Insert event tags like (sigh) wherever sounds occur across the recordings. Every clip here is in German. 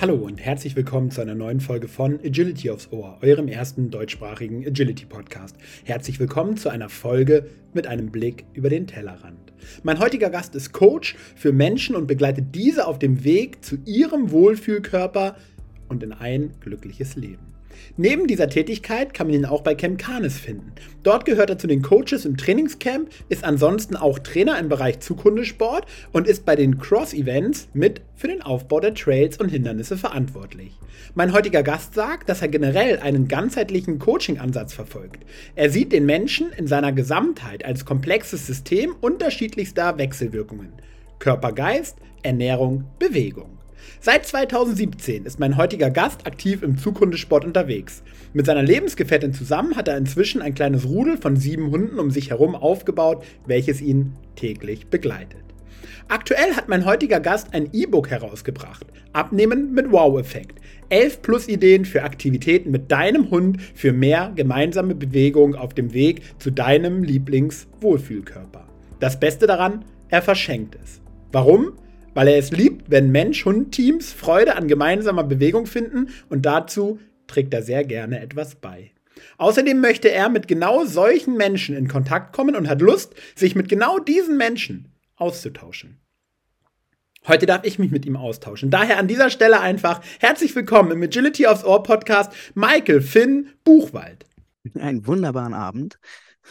Hallo und herzlich willkommen zu einer neuen Folge von Agility aufs Ohr, eurem ersten deutschsprachigen Agility-Podcast. Herzlich willkommen zu einer Folge mit einem Blick über den Tellerrand. Mein heutiger Gast ist Coach für Menschen und begleitet diese auf dem Weg zu ihrem Wohlfühlkörper und in ein glückliches Leben. Neben dieser Tätigkeit kann man ihn auch bei Camp Canis finden. Dort gehört er zu den Coaches im Trainingscamp, ist ansonsten auch Trainer im Bereich Zukundesport und ist bei den Cross-Events mit für den Aufbau der Trails und Hindernisse verantwortlich. Mein heutiger Gast sagt, dass er generell einen ganzheitlichen Coaching-Ansatz verfolgt. Er sieht den Menschen in seiner Gesamtheit als komplexes System unterschiedlichster Wechselwirkungen. Körper, Geist, Ernährung, Bewegung. Seit 2017 ist mein heutiger Gast aktiv im Zukundesport unterwegs. Mit seiner Lebensgefährtin zusammen hat er inzwischen ein kleines Rudel von sieben Hunden um sich herum aufgebaut, welches ihn täglich begleitet. Aktuell hat mein heutiger Gast ein E-Book herausgebracht. Abnehmen mit Wow-Effekt. 11 plus Ideen für Aktivitäten mit deinem Hund für mehr gemeinsame Bewegung auf dem Weg zu deinem Lieblings-Wohlfühlkörper. Das Beste daran, er verschenkt es. Warum? Weil er es liebt, wenn Mensch-Hund-Teams Freude an gemeinsamer Bewegung finden und dazu trägt er sehr gerne etwas bei. Außerdem möchte er mit genau solchen Menschen in Kontakt kommen und hat Lust, sich mit genau diesen Menschen auszutauschen. Heute darf ich mich mit ihm austauschen. Daher an dieser Stelle einfach herzlich willkommen im Agility aufs Ohr Podcast Michael Finn Buchwald. Einen wunderbaren Abend.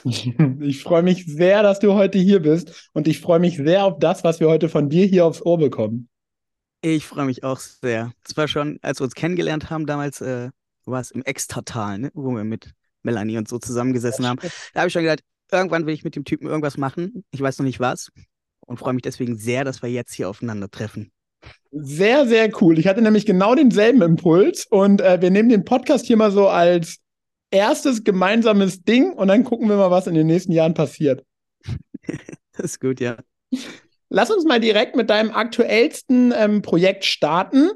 (laughs) Ich freue mich sehr, dass du heute hier bist und ich freue mich sehr auf das, was wir heute von dir hier aufs Ohr bekommen. Ich freue mich auch sehr. Es war schon, als wir uns kennengelernt haben, damals äh, war es im Extratal, ne? wo wir mit Melanie und so zusammengesessen haben. Da habe ich schon gedacht, irgendwann will ich mit dem Typen irgendwas machen. Ich weiß noch nicht was und freue mich deswegen sehr, dass wir jetzt hier aufeinandertreffen. Sehr, sehr cool. Ich hatte nämlich genau denselben Impuls und äh, wir nehmen den Podcast hier mal so als erstes gemeinsames Ding und dann gucken wir mal, was in den nächsten Jahren passiert. (laughs) das ist gut, ja. Lass uns mal direkt mit deinem aktuellsten ähm, Projekt starten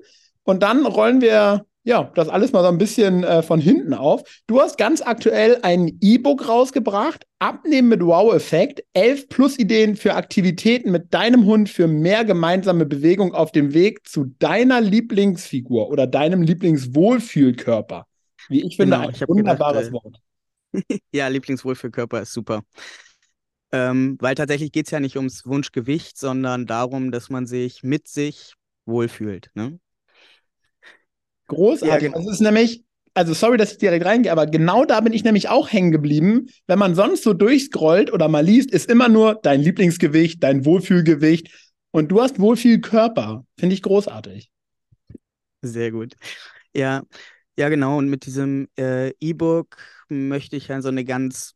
und dann rollen wir ja das alles mal so ein bisschen äh, von hinten auf. Du hast ganz aktuell ein E-Book rausgebracht, Abnehmen mit Wow-Effekt, elf Plus-Ideen für Aktivitäten mit deinem Hund für mehr gemeinsame Bewegung auf dem Weg zu deiner Lieblingsfigur oder deinem Lieblingswohlfühlkörper. Wie ich finde, genau, ein ich wunderbares gedacht, Wort. (laughs) ja, Lieblingswohlfühlkörper ist super. Ähm, weil tatsächlich geht es ja nicht ums Wunschgewicht, sondern darum, dass man sich mit sich wohlfühlt. Ne? Großartig. Ja, genau. Das ist nämlich, also sorry, dass ich direkt reingehe, aber genau da bin ich nämlich auch hängen geblieben. Wenn man sonst so durchscrollt oder mal liest, ist immer nur dein Lieblingsgewicht, dein Wohlfühlgewicht und du hast Wohlfühlkörper. Finde ich großartig. Sehr gut. Ja, ja, genau. Und mit diesem äh, E-Book möchte ich halt so eine ganz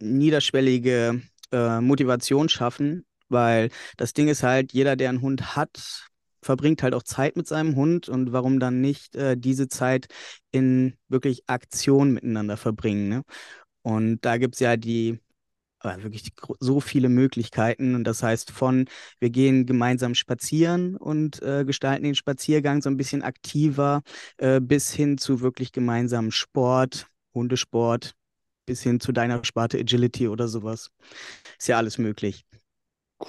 niederschwellige äh, Motivation schaffen, weil das Ding ist halt, jeder, der einen Hund hat, verbringt halt auch Zeit mit seinem Hund und warum dann nicht äh, diese Zeit in wirklich Aktion miteinander verbringen. Ne? Und da gibt es ja die wirklich so viele Möglichkeiten. Und das heißt von, wir gehen gemeinsam spazieren und äh, gestalten den Spaziergang so ein bisschen aktiver, äh, bis hin zu wirklich gemeinsamen Sport, Hundesport, bis hin zu deiner Sparte Agility oder sowas. Ist ja alles möglich.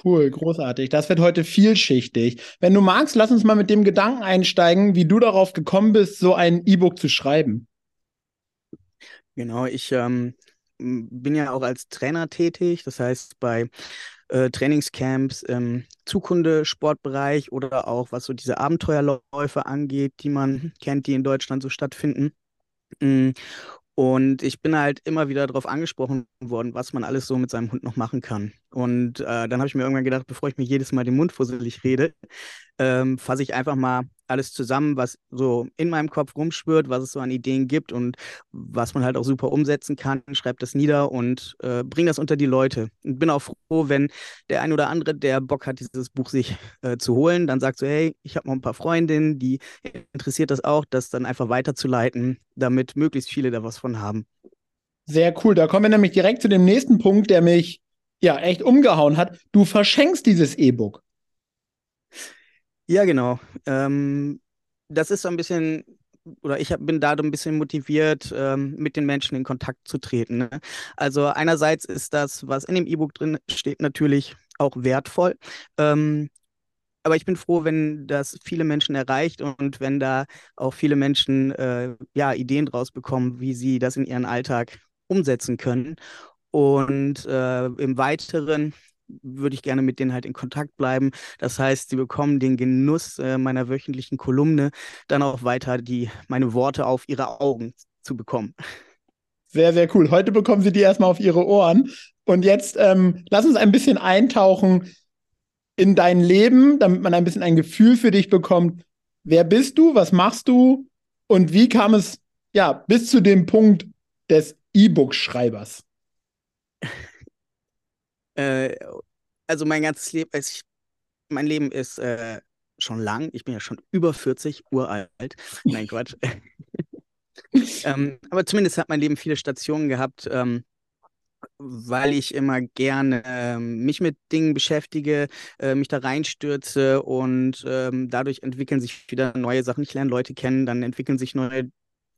Cool, großartig. Das wird heute vielschichtig. Wenn du magst, lass uns mal mit dem Gedanken einsteigen, wie du darauf gekommen bist, so ein E-Book zu schreiben. Genau, ich ähm, bin ja auch als Trainer tätig, das heißt bei äh, Trainingscamps im Zukunde-Sportbereich oder auch was so diese Abenteuerläufe angeht, die man kennt, die in Deutschland so stattfinden. Mm, und ich bin halt immer wieder darauf angesprochen worden, was man alles so mit seinem Hund noch machen kann. Und äh, dann habe ich mir irgendwann gedacht, bevor ich mir jedes Mal den Mund fusselig rede, ähm, fasse ich einfach mal alles zusammen, was so in meinem Kopf rumspürt, was es so an Ideen gibt und was man halt auch super umsetzen kann, schreibe das nieder und äh, bringe das unter die Leute. Und bin auch froh, wenn der ein oder andere, der Bock hat, dieses Buch sich äh, zu holen, dann sagt so, hey, ich habe noch ein paar Freundinnen, die interessiert das auch, das dann einfach weiterzuleiten, damit möglichst viele da was von haben. Sehr cool. Da kommen wir nämlich direkt zu dem nächsten Punkt, der mich ja echt umgehauen hat. Du verschenkst dieses E-Book. Ja, genau. Ähm, das ist so ein bisschen, oder ich hab, bin da ein bisschen motiviert, ähm, mit den Menschen in Kontakt zu treten. Ne? Also einerseits ist das, was in dem E-Book drin steht, natürlich auch wertvoll. Ähm, aber ich bin froh, wenn das viele Menschen erreicht und wenn da auch viele Menschen äh, ja, Ideen draus bekommen, wie sie das in ihren Alltag umsetzen können. Und äh, im Weiteren würde ich gerne mit denen halt in Kontakt bleiben. Das heißt, sie bekommen den Genuss äh, meiner wöchentlichen Kolumne, dann auch weiter die, meine Worte auf ihre Augen zu bekommen. Sehr, sehr cool. Heute bekommen Sie die erstmal auf Ihre Ohren. Und jetzt ähm, lass uns ein bisschen eintauchen in dein Leben, damit man ein bisschen ein Gefühl für dich bekommt. Wer bist du? Was machst du? Und wie kam es ja bis zu dem Punkt des E-Book-Schreibers? Äh, also mein ganzes Leben, also ich, mein Leben ist äh, schon lang. Ich bin ja schon über 40, uralt. Nein, (laughs) Quatsch. (laughs) ähm, aber zumindest hat mein Leben viele Stationen gehabt, ähm, weil ich immer gerne äh, mich mit Dingen beschäftige, äh, mich da reinstürze und ähm, dadurch entwickeln sich wieder neue Sachen. Ich lerne Leute kennen, dann entwickeln sich neue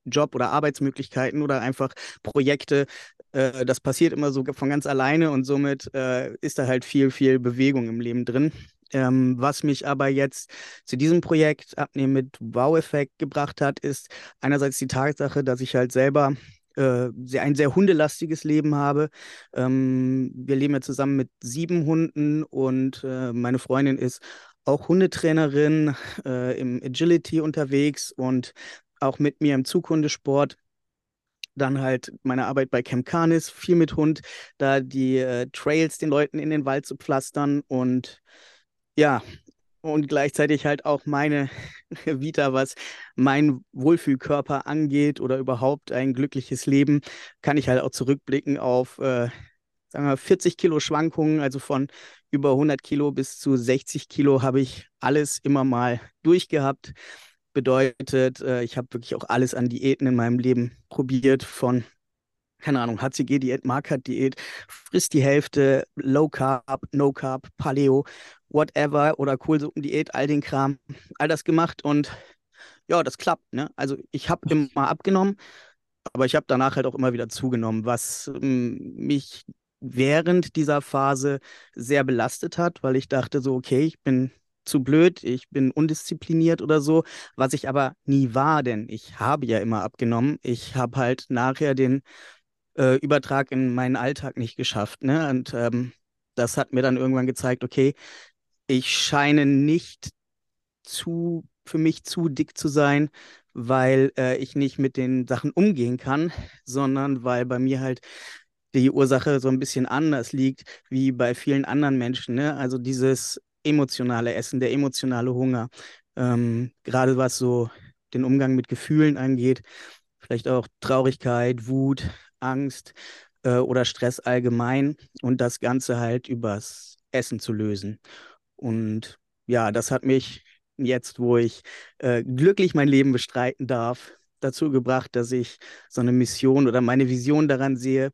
Job- oder Arbeitsmöglichkeiten oder einfach Projekte. Äh, das passiert immer so von ganz alleine und somit äh, ist da halt viel, viel Bewegung im Leben drin. Ähm, was mich aber jetzt zu diesem Projekt Abnehmen mit Wow-Effekt gebracht hat, ist einerseits die Tatsache, dass ich halt selber äh, ein sehr hundelastiges Leben habe. Ähm, wir leben ja zusammen mit sieben Hunden und äh, meine Freundin ist auch Hundetrainerin äh, im Agility unterwegs und auch mit mir im Zukundesport. Dann halt meine Arbeit bei Camp Canis, viel mit Hund, da die äh, Trails den Leuten in den Wald zu pflastern und ja, und gleichzeitig halt auch meine (laughs) Vita, was mein Wohlfühlkörper angeht oder überhaupt ein glückliches Leben, kann ich halt auch zurückblicken auf, äh, sagen wir, 40 Kilo Schwankungen, also von über 100 Kilo bis zu 60 Kilo habe ich alles immer mal durchgehabt. Bedeutet, äh, ich habe wirklich auch alles an Diäten in meinem Leben probiert, von keine Ahnung, HCG-Diät, Marker-Diät, frisst die Hälfte, Low Carb, No Carb, Paleo, whatever oder Kohlsuppendiät, all den Kram, all das gemacht und ja, das klappt. Ne? Also ich habe immer abgenommen, aber ich habe danach halt auch immer wieder zugenommen, was ähm, mich während dieser Phase sehr belastet hat, weil ich dachte so, okay, ich bin zu blöd, ich bin undiszipliniert oder so, was ich aber nie war, denn ich habe ja immer abgenommen. Ich habe halt nachher den äh, Übertrag in meinen Alltag nicht geschafft. Ne? Und ähm, das hat mir dann irgendwann gezeigt, okay, ich scheine nicht zu, für mich zu dick zu sein, weil äh, ich nicht mit den Sachen umgehen kann, sondern weil bei mir halt die Ursache so ein bisschen anders liegt wie bei vielen anderen Menschen. Ne? Also dieses emotionale Essen, der emotionale Hunger, ähm, gerade was so den Umgang mit Gefühlen angeht, vielleicht auch Traurigkeit, Wut, Angst äh, oder Stress allgemein und das Ganze halt übers Essen zu lösen. Und ja, das hat mich jetzt, wo ich äh, glücklich mein Leben bestreiten darf, dazu gebracht, dass ich so eine Mission oder meine Vision daran sehe,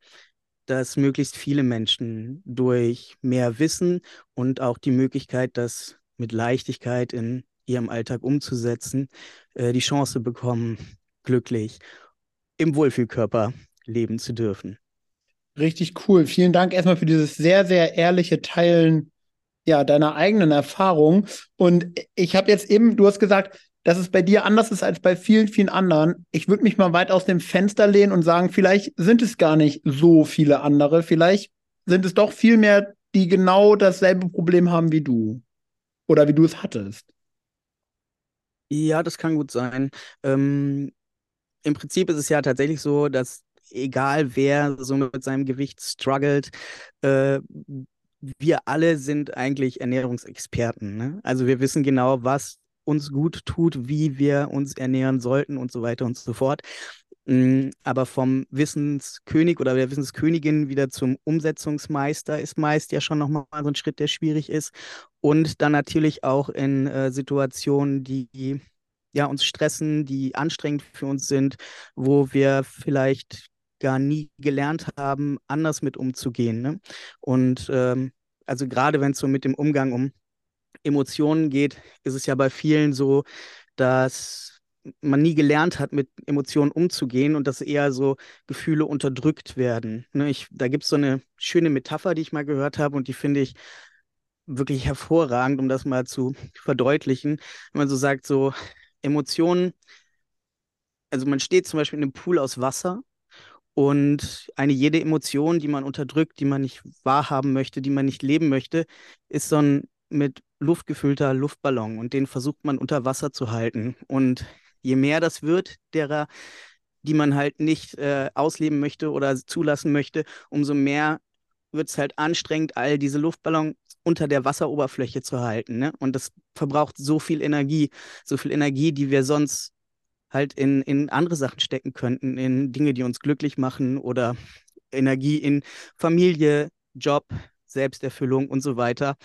dass möglichst viele Menschen durch mehr Wissen und auch die Möglichkeit, das mit Leichtigkeit in ihrem Alltag umzusetzen, äh, die Chance bekommen, glücklich im Wohlfühlkörper leben zu dürfen. Richtig cool. Vielen Dank erstmal für dieses sehr, sehr ehrliche Teilen ja, deiner eigenen Erfahrung. Und ich habe jetzt eben, du hast gesagt, dass es bei dir anders ist als bei vielen, vielen anderen. Ich würde mich mal weit aus dem Fenster lehnen und sagen, vielleicht sind es gar nicht so viele andere. Vielleicht sind es doch viel mehr, die genau dasselbe Problem haben wie du. Oder wie du es hattest. Ja, das kann gut sein. Ähm, Im Prinzip ist es ja tatsächlich so, dass egal wer so mit seinem Gewicht struggelt, äh, wir alle sind eigentlich Ernährungsexperten. Ne? Also wir wissen genau, was uns gut tut, wie wir uns ernähren sollten und so weiter und so fort. Mm, aber vom Wissenskönig oder der Wissenskönigin wieder zum Umsetzungsmeister ist meist ja schon nochmal so ein Schritt, der schwierig ist. Und dann natürlich auch in äh, Situationen, die ja, uns stressen, die anstrengend für uns sind, wo wir vielleicht gar nie gelernt haben, anders mit umzugehen. Ne? Und ähm, also gerade wenn es so mit dem Umgang um Emotionen geht, ist es ja bei vielen so, dass man nie gelernt hat, mit Emotionen umzugehen und dass eher so Gefühle unterdrückt werden. Ne? Ich, da gibt es so eine schöne Metapher, die ich mal gehört habe und die finde ich wirklich hervorragend, um das mal zu verdeutlichen. Wenn man so sagt, so Emotionen, also man steht zum Beispiel in einem Pool aus Wasser und eine jede Emotion, die man unterdrückt, die man nicht wahrhaben möchte, die man nicht leben möchte, ist so ein mit Luft gefüllter Luftballon und den versucht man unter Wasser zu halten. Und je mehr das wird, derer, die man halt nicht äh, ausleben möchte oder zulassen möchte, umso mehr wird es halt anstrengend, all diese Luftballons unter der Wasseroberfläche zu halten. Ne? Und das verbraucht so viel Energie, so viel Energie, die wir sonst halt in, in andere Sachen stecken könnten, in Dinge, die uns glücklich machen oder Energie in Familie, Job, Selbsterfüllung und so weiter.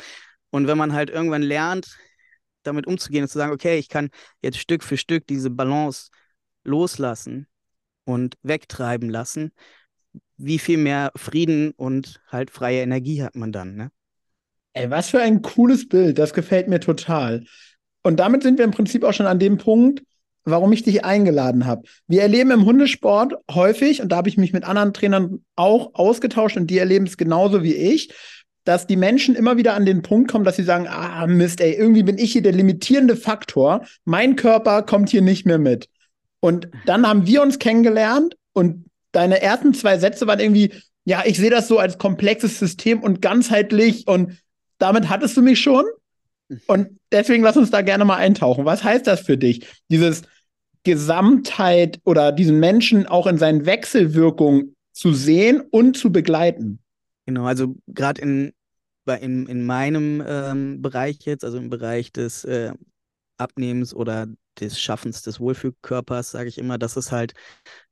Und wenn man halt irgendwann lernt, damit umzugehen und zu sagen, okay, ich kann jetzt Stück für Stück diese Balance loslassen und wegtreiben lassen, wie viel mehr Frieden und halt freie Energie hat man dann, ne? Ey, was für ein cooles Bild, das gefällt mir total. Und damit sind wir im Prinzip auch schon an dem Punkt, warum ich dich eingeladen habe. Wir erleben im Hundesport häufig, und da habe ich mich mit anderen Trainern auch ausgetauscht und die erleben es genauso wie ich, dass die Menschen immer wieder an den Punkt kommen, dass sie sagen, ah Mist, ey, irgendwie bin ich hier der limitierende Faktor. Mein Körper kommt hier nicht mehr mit. Und dann haben wir uns kennengelernt und deine ersten zwei Sätze waren irgendwie, ja, ich sehe das so als komplexes System und ganzheitlich und damit hattest du mich schon. Und deswegen lass uns da gerne mal eintauchen. Was heißt das für dich? Dieses Gesamtheit oder diesen Menschen auch in seinen Wechselwirkungen zu sehen und zu begleiten? Genau, also gerade in, in, in meinem ähm, Bereich jetzt, also im Bereich des äh, Abnehmens oder des Schaffens des Wohlfühlkörpers, sage ich immer, dass es halt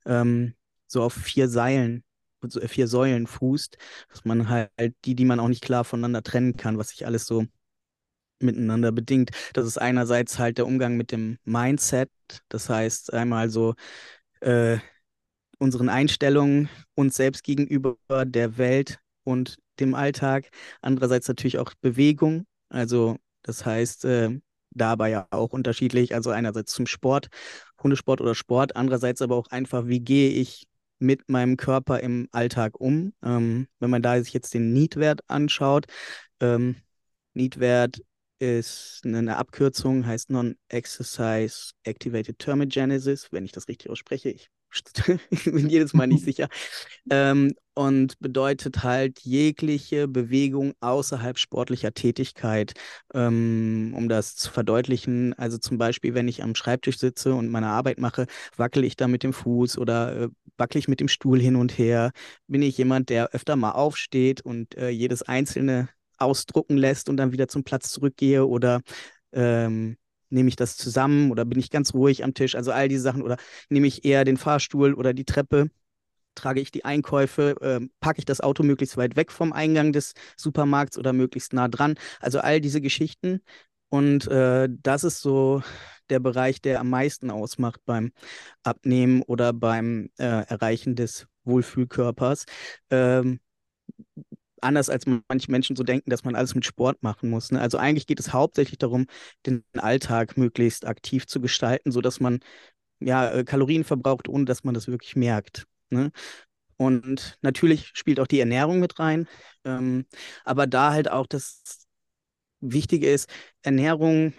ähm, so auf vier Seilen, so vier Säulen fußt, dass man halt die, die man auch nicht klar voneinander trennen kann, was sich alles so miteinander bedingt. Das ist einerseits halt der Umgang mit dem Mindset, das heißt einmal so äh, unseren Einstellungen uns selbst gegenüber der Welt und dem Alltag. Andererseits natürlich auch Bewegung. Also das heißt, äh, dabei ja auch unterschiedlich. Also einerseits zum Sport, Hundesport oder Sport, andererseits aber auch einfach, wie gehe ich mit meinem Körper im Alltag um. Ähm, wenn man da sich jetzt den Need-Wert anschaut, ähm, Need-Wert ist eine Abkürzung, heißt Non-Exercise Activated Thermogenesis, wenn ich das richtig ausspreche. Ich ich (laughs) bin jedes Mal nicht sicher. Ähm, und bedeutet halt jegliche Bewegung außerhalb sportlicher Tätigkeit, ähm, um das zu verdeutlichen. Also zum Beispiel, wenn ich am Schreibtisch sitze und meine Arbeit mache, wackel ich da mit dem Fuß oder äh, wackel ich mit dem Stuhl hin und her. Bin ich jemand, der öfter mal aufsteht und äh, jedes einzelne ausdrucken lässt und dann wieder zum Platz zurückgehe oder ähm, nehme ich das zusammen oder bin ich ganz ruhig am Tisch? Also all diese Sachen oder nehme ich eher den Fahrstuhl oder die Treppe? Trage ich die Einkäufe? Äh, packe ich das Auto möglichst weit weg vom Eingang des Supermarkts oder möglichst nah dran? Also all diese Geschichten. Und äh, das ist so der Bereich, der am meisten ausmacht beim Abnehmen oder beim äh, Erreichen des Wohlfühlkörpers. Ähm, anders als manche Menschen so denken, dass man alles mit Sport machen muss. Ne? Also eigentlich geht es hauptsächlich darum, den Alltag möglichst aktiv zu gestalten, sodass man ja äh, Kalorien verbraucht, ohne dass man das wirklich merkt. Ne? Und natürlich spielt auch die Ernährung mit rein, ähm, aber da halt auch das Wichtige ist, Ernährung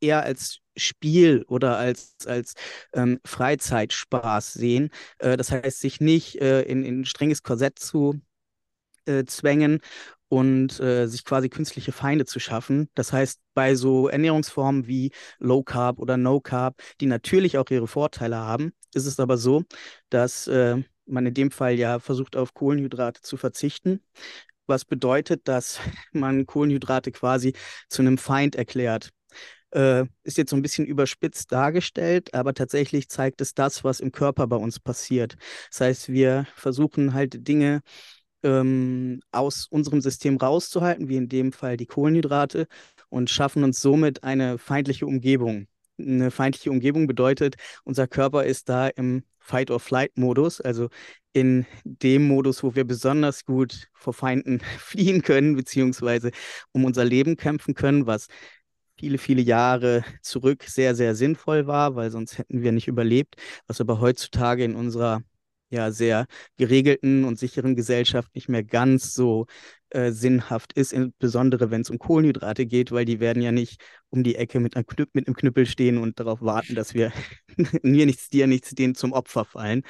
eher als Spiel oder als, als ähm, Freizeitspaß sehen. Äh, das heißt, sich nicht äh, in, in ein strenges Korsett zu äh, zwängen und äh, sich quasi künstliche Feinde zu schaffen. Das heißt, bei so Ernährungsformen wie Low Carb oder No Carb, die natürlich auch ihre Vorteile haben, ist es aber so, dass äh, man in dem Fall ja versucht, auf Kohlenhydrate zu verzichten, was bedeutet, dass (laughs) man Kohlenhydrate quasi zu einem Feind erklärt. Äh, ist jetzt so ein bisschen überspitzt dargestellt, aber tatsächlich zeigt es das, was im Körper bei uns passiert. Das heißt, wir versuchen halt Dinge ähm, aus unserem System rauszuhalten, wie in dem Fall die Kohlenhydrate, und schaffen uns somit eine feindliche Umgebung. Eine feindliche Umgebung bedeutet, unser Körper ist da im Fight-or-Flight-Modus, also in dem Modus, wo wir besonders gut vor Feinden (laughs) fliehen können, beziehungsweise um unser Leben kämpfen können, was viele, viele Jahre zurück sehr, sehr sinnvoll war, weil sonst hätten wir nicht überlebt, was aber heutzutage in unserer ja sehr geregelten und sicheren Gesellschaft nicht mehr ganz so äh, sinnhaft ist, insbesondere wenn es um Kohlenhydrate geht, weil die werden ja nicht um die Ecke mit, Knüpp mit einem Knüppel stehen und darauf warten, dass wir (laughs) mir nichts, dir nichts, denen zum Opfer fallen.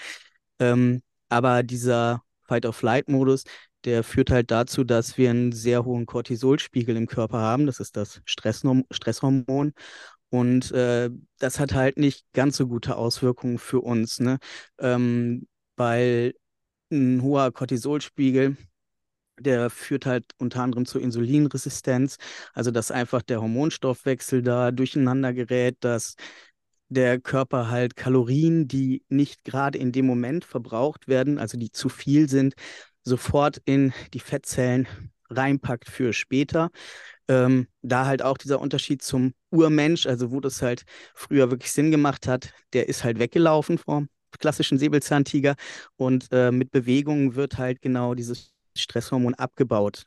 Ähm, aber dieser Fight-of-Flight-Modus, der führt halt dazu, dass wir einen sehr hohen Cortisolspiegel im Körper haben. Das ist das Stresshormon. Und äh, das hat halt nicht ganz so gute Auswirkungen für uns, ne? Ähm, weil ein hoher Cortisolspiegel, der führt halt unter anderem zur Insulinresistenz, also dass einfach der Hormonstoffwechsel da durcheinander gerät, dass der Körper halt Kalorien, die nicht gerade in dem Moment verbraucht werden, also die zu viel sind, sofort in die Fettzellen reinpackt für später. Ähm, da halt auch dieser Unterschied zum Urmensch, also wo das halt früher wirklich Sinn gemacht hat, der ist halt weggelaufen vom klassischen Säbelzahntiger und äh, mit Bewegungen wird halt genau dieses Stresshormon abgebaut.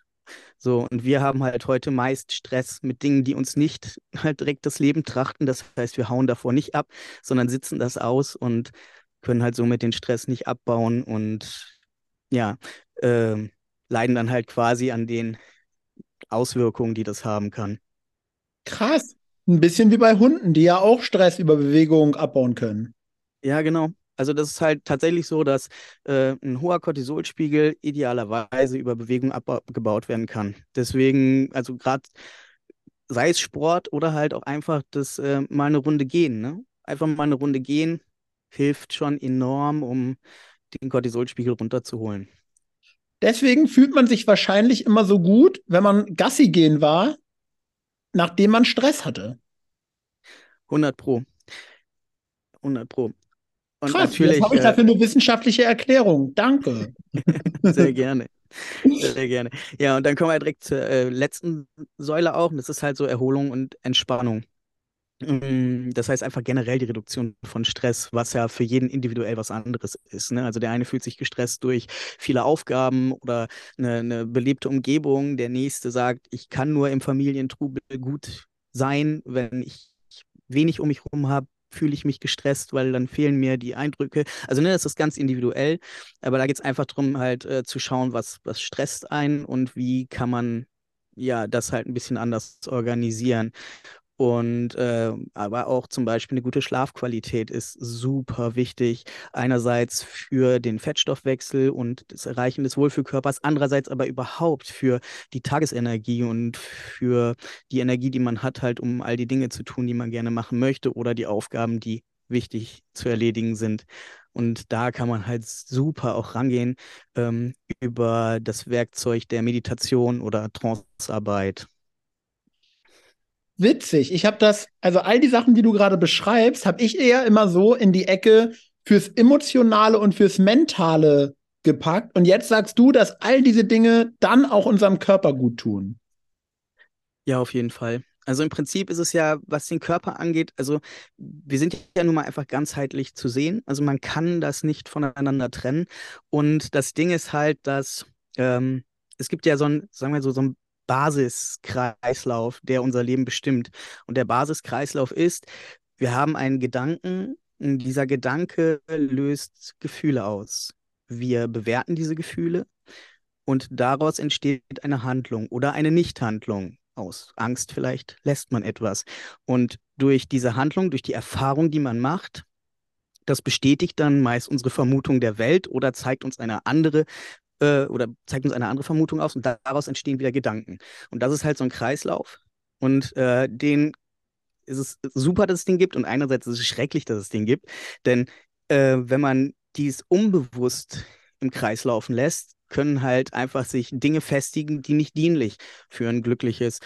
So, und wir haben halt heute meist Stress mit Dingen, die uns nicht (laughs) halt direkt das Leben trachten. Das heißt, wir hauen davor nicht ab, sondern sitzen das aus und können halt somit den Stress nicht abbauen und ja, äh, leiden dann halt quasi an den Auswirkungen, die das haben kann. Krass. Ein bisschen wie bei Hunden, die ja auch Stress über Bewegung abbauen können. Ja, genau. Also das ist halt tatsächlich so, dass äh, ein hoher Cortisolspiegel idealerweise über Bewegung abgebaut werden kann. Deswegen, also gerade sei es Sport oder halt auch einfach das äh, mal eine Runde gehen. Ne? Einfach mal eine Runde gehen hilft schon enorm, um den Cortisolspiegel runterzuholen. Deswegen fühlt man sich wahrscheinlich immer so gut, wenn man Gassi gehen war, nachdem man Stress hatte. 100 Pro. 100 Pro. Und Krass, natürlich, was habe ich äh, da für eine wissenschaftliche Erklärung? Danke. (laughs) Sehr gerne. Sehr gerne. Ja, und dann kommen wir direkt zur äh, letzten Säule auch. Und das ist halt so Erholung und Entspannung. Mm, das heißt einfach generell die Reduktion von Stress, was ja für jeden individuell was anderes ist. Ne? Also der eine fühlt sich gestresst durch viele Aufgaben oder eine, eine belebte Umgebung. Der nächste sagt, ich kann nur im Familientrubel gut sein, wenn ich wenig um mich herum habe, fühle ich mich gestresst, weil dann fehlen mir die Eindrücke. Also ne, das ist ganz individuell, aber da geht es einfach darum, halt äh, zu schauen, was, was stresst einen und wie kann man ja das halt ein bisschen anders organisieren. Und äh, aber auch zum Beispiel eine gute Schlafqualität ist super wichtig. Einerseits für den Fettstoffwechsel und das Erreichen des Wohlfühlkörpers, andererseits aber überhaupt für die Tagesenergie und für die Energie, die man hat, halt um all die Dinge zu tun, die man gerne machen möchte oder die Aufgaben, die wichtig zu erledigen sind. Und da kann man halt super auch rangehen ähm, über das Werkzeug der Meditation oder Trancearbeit witzig. Ich habe das, also all die Sachen, die du gerade beschreibst, habe ich eher immer so in die Ecke fürs Emotionale und fürs Mentale gepackt. Und jetzt sagst du, dass all diese Dinge dann auch unserem Körper gut tun. Ja, auf jeden Fall. Also im Prinzip ist es ja, was den Körper angeht, also wir sind ja nun mal einfach ganzheitlich zu sehen. Also man kann das nicht voneinander trennen. Und das Ding ist halt, dass ähm, es gibt ja so ein, sagen wir so, so ein Basiskreislauf, der unser Leben bestimmt. Und der Basiskreislauf ist, wir haben einen Gedanken, und dieser Gedanke löst Gefühle aus. Wir bewerten diese Gefühle und daraus entsteht eine Handlung oder eine Nichthandlung. Aus Angst vielleicht lässt man etwas. Und durch diese Handlung, durch die Erfahrung, die man macht, das bestätigt dann meist unsere Vermutung der Welt oder zeigt uns eine andere äh, oder zeigt uns eine andere Vermutung aus und daraus entstehen wieder Gedanken. Und das ist halt so ein Kreislauf. Und äh, den ist es super, dass es den gibt und einerseits ist es schrecklich, dass es den gibt. Denn äh, wenn man dies unbewusst im Kreis laufen lässt, können halt einfach sich Dinge festigen, die nicht dienlich für ein glückliches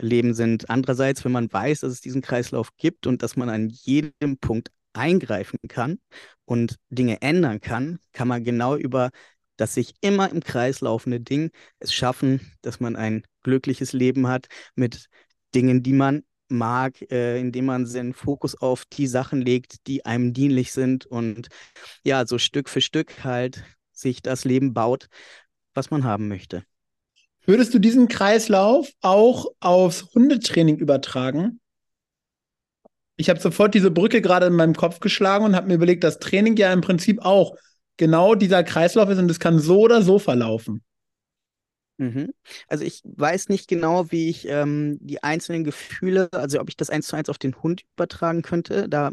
Leben sind. Andererseits, wenn man weiß, dass es diesen Kreislauf gibt und dass man an jedem Punkt eingreifen kann und Dinge ändern kann, kann man genau über dass sich immer im Kreis laufende Ding es schaffen, dass man ein glückliches Leben hat mit Dingen, die man mag, äh, indem man seinen Fokus auf die Sachen legt, die einem dienlich sind und ja, so Stück für Stück halt sich das Leben baut, was man haben möchte. Würdest du diesen Kreislauf auch aufs Hundetraining übertragen? Ich habe sofort diese Brücke gerade in meinem Kopf geschlagen und habe mir überlegt, dass Training ja im Prinzip auch genau dieser Kreislauf ist und es kann so oder so verlaufen. Mhm. Also ich weiß nicht genau, wie ich ähm, die einzelnen Gefühle, also ob ich das eins zu eins auf den Hund übertragen könnte. Da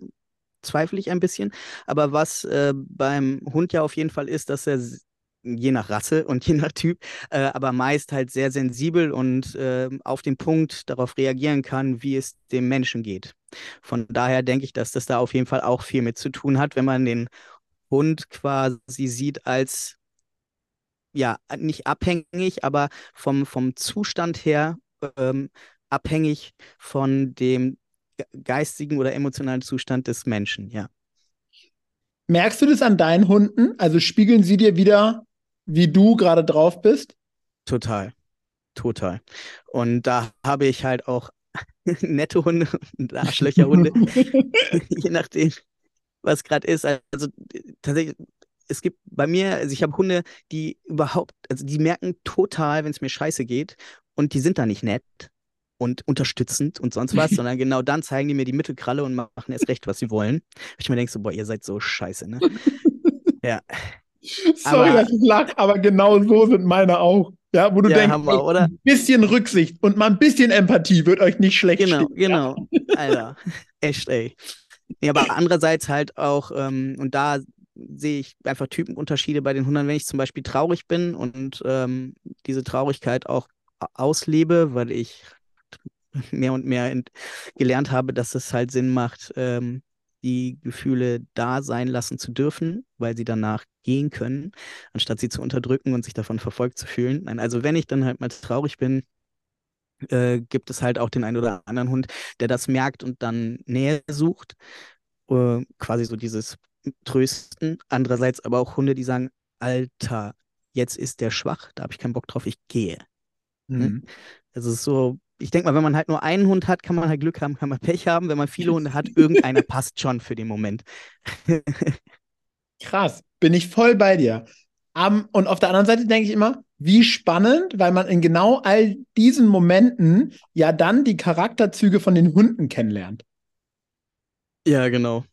zweifle ich ein bisschen. Aber was äh, beim Hund ja auf jeden Fall ist, dass er je nach Rasse und je nach Typ, äh, aber meist halt sehr sensibel und äh, auf den Punkt darauf reagieren kann, wie es dem Menschen geht. Von daher denke ich, dass das da auf jeden Fall auch viel mit zu tun hat, wenn man den Hund quasi sieht als ja, nicht abhängig, aber vom, vom Zustand her ähm, abhängig von dem geistigen oder emotionalen Zustand des Menschen, ja. Merkst du das an deinen Hunden? Also spiegeln sie dir wieder, wie du gerade drauf bist? Total. Total. Und da habe ich halt auch (laughs) nette Hunde und (laughs) Arschlöcherhunde, (laughs) je nachdem, was gerade ist. Also tatsächlich, es gibt bei mir, also ich habe Hunde, die überhaupt, also die merken total, wenn es mir scheiße geht und die sind da nicht nett und unterstützend und sonst was, (laughs) sondern genau dann zeigen die mir die Mittelkralle und machen erst recht, was sie wollen. Ich mir denke so, boah, ihr seid so scheiße, ne? (laughs) ja. Sorry, aber, dass ich lache, aber genau so sind meine auch. Ja, wo du ja, denkst, Hammer, ein bisschen Rücksicht und mal ein bisschen Empathie wird euch nicht schlecht Genau, stehen, genau. Alter, (laughs) echt, ey. Ja, aber andererseits halt auch, ähm, und da sehe ich einfach Typenunterschiede bei den Hunden, wenn ich zum Beispiel traurig bin und ähm, diese Traurigkeit auch auslebe, weil ich mehr und mehr gelernt habe, dass es halt Sinn macht, ähm, die Gefühle da sein lassen zu dürfen, weil sie danach gehen können, anstatt sie zu unterdrücken und sich davon verfolgt zu fühlen. Nein, also wenn ich dann halt mal traurig bin, äh, gibt es halt auch den einen oder anderen Hund, der das merkt und dann Nähe sucht. Äh, quasi so dieses trösten. Andererseits aber auch Hunde, die sagen, Alter, jetzt ist der schwach, da habe ich keinen Bock drauf, ich gehe. Ne? Mhm. Also es ist so, ich denke mal, wenn man halt nur einen Hund hat, kann man halt Glück haben, kann man Pech haben. Wenn man viele Hunde hat, (laughs) irgendeiner passt schon für den Moment. (laughs) Krass, bin ich voll bei dir. Um, und auf der anderen Seite denke ich immer, wie spannend, weil man in genau all diesen Momenten ja dann die Charakterzüge von den Hunden kennenlernt. Ja, genau.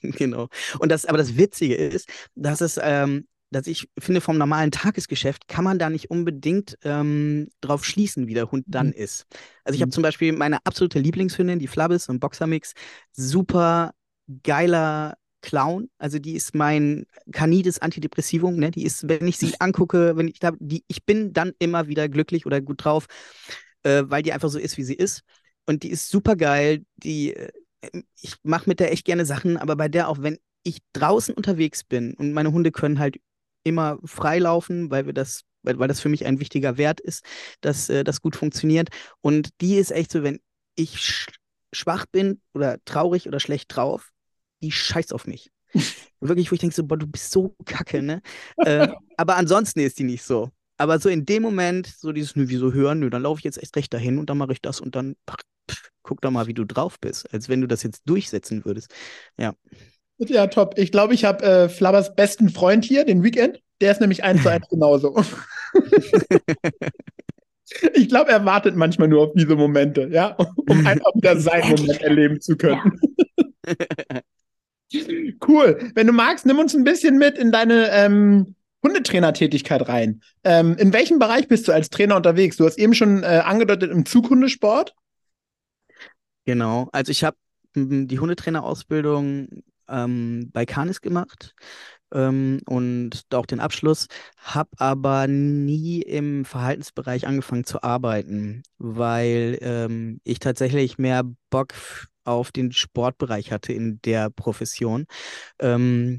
(laughs) genau. Und das, aber das Witzige ist, dass es, ähm, dass ich finde, vom normalen Tagesgeschäft kann man da nicht unbedingt ähm, drauf schließen, wie der Hund dann mhm. ist. Also ich habe mhm. zum Beispiel meine absolute Lieblingshündin, die Flabbis und Boxermix, super geiler Clown. Also die ist mein Canides Antidepressivum. Ne? Die ist, wenn ich sie (laughs) angucke, wenn ich da, die, ich bin dann immer wieder glücklich oder gut drauf, äh, weil die einfach so ist, wie sie ist. Und die ist super geil. Die äh, ich mache mit der echt gerne Sachen, aber bei der auch, wenn ich draußen unterwegs bin und meine Hunde können halt immer freilaufen, weil wir das, weil, weil das für mich ein wichtiger Wert ist, dass äh, das gut funktioniert. Und die ist echt so, wenn ich sch schwach bin oder traurig oder schlecht drauf, die scheißt auf mich. (laughs) Wirklich, wo ich denke so, boah, du bist so kacke, ne? äh, (laughs) aber ansonsten ist die nicht so. Aber so in dem Moment, so dieses, nö, wieso hören, nö, dann laufe ich jetzt echt recht dahin und dann mache ich das und dann pff, guck doch mal, wie du drauf bist, als wenn du das jetzt durchsetzen würdest. Ja. Ja, top. Ich glaube, ich habe äh, Flabbers besten Freund hier, den Weekend. Der ist nämlich eins zu eins (laughs) genauso. ich glaube, er wartet manchmal nur auf diese Momente, ja, um einfach wieder seinen Moment erleben zu können. Cool. Wenn du magst, nimm uns ein bisschen mit in deine ähm, Hundetrainertätigkeit rein. Ähm, in welchem Bereich bist du als Trainer unterwegs? Du hast eben schon äh, angedeutet im Zughundesport. Genau, also ich habe die Hundetrainerausbildung ähm, bei Canis gemacht ähm, und auch den Abschluss, habe aber nie im Verhaltensbereich angefangen zu arbeiten, weil ähm, ich tatsächlich mehr Bock auf den Sportbereich hatte in der Profession. Ähm,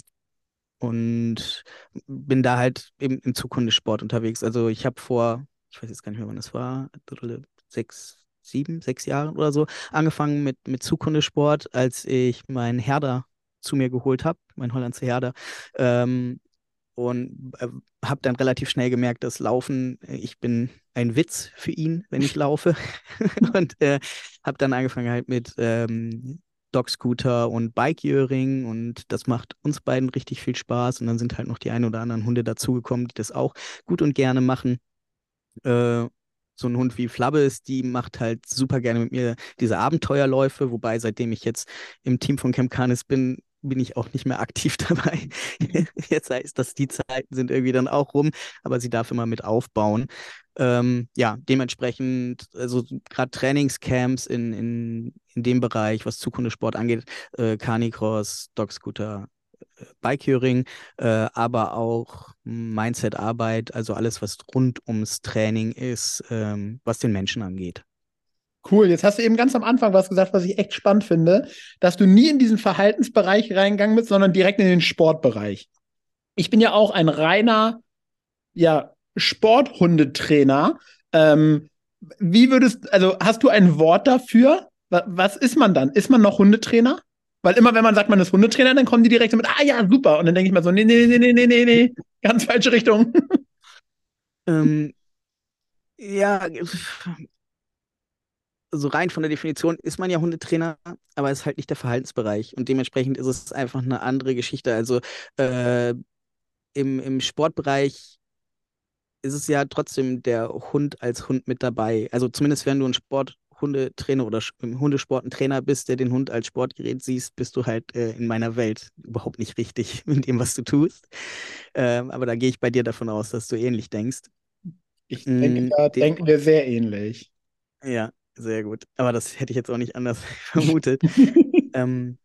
und bin da halt im, im Zukunftssport unterwegs. Also ich habe vor, ich weiß jetzt gar nicht mehr, wann das war, sechs, sieben, sechs Jahren oder so, angefangen mit, mit Zukundesport, als ich meinen Herder zu mir geholt habe, mein Hollandser Herder. Ähm, und äh, habe dann relativ schnell gemerkt, dass Laufen, äh, ich bin ein Witz für ihn, wenn ich laufe. (laughs) und äh, habe dann angefangen halt mit ähm, Dog-Scooter und Bike-Earring und das macht uns beiden richtig viel Spaß. Und dann sind halt noch die ein oder anderen Hunde dazugekommen, die das auch gut und gerne machen. Äh, so ein Hund wie Flabbes, die macht halt super gerne mit mir diese Abenteuerläufe, wobei seitdem ich jetzt im Team von Camp Canis bin, bin ich auch nicht mehr aktiv (laughs) dabei. Jetzt heißt das, die Zeiten sind irgendwie dann auch rum, aber sie darf immer mit aufbauen. Ähm, ja, dementsprechend, also gerade Trainingscamps in, in, in dem Bereich, was Zukundesport angeht, äh, Canicross, Dogscooter, äh, Bikeuring, äh, aber auch Mindset-Arbeit, also alles, was rund ums Training ist, ähm, was den Menschen angeht. Cool, jetzt hast du eben ganz am Anfang was gesagt, was ich echt spannend finde, dass du nie in diesen Verhaltensbereich reingegangen bist, sondern direkt in den Sportbereich. Ich bin ja auch ein reiner, ja, Sporthundetrainer. Ähm, wie würdest, also hast du ein Wort dafür? Was ist man dann? Ist man noch Hundetrainer? Weil immer, wenn man sagt, man ist Hundetrainer, dann kommen die direkt mit, ah ja, super. Und dann denke ich mal so, nee, nee, nee, nee, nee, nee, nee, ganz falsche Richtung. (laughs) Ähm, ja, so rein von der Definition ist man ja Hundetrainer, aber es ist halt nicht der Verhaltensbereich. Und dementsprechend ist es einfach eine andere Geschichte. Also äh, im, im Sportbereich ist es ja trotzdem der Hund als Hund mit dabei. Also zumindest wenn du ein Sporthundetrainer oder im Hundesport ein Trainer bist, der den Hund als Sportgerät siehst, bist du halt äh, in meiner Welt überhaupt nicht richtig (laughs) mit dem, was du tust. Ähm, aber da gehe ich bei dir davon aus, dass du ähnlich denkst. Ich denke, mm, da denken wir sehr ähnlich. Ja, sehr gut. Aber das hätte ich jetzt auch nicht anders (laughs) vermutet. (laughs) ähm,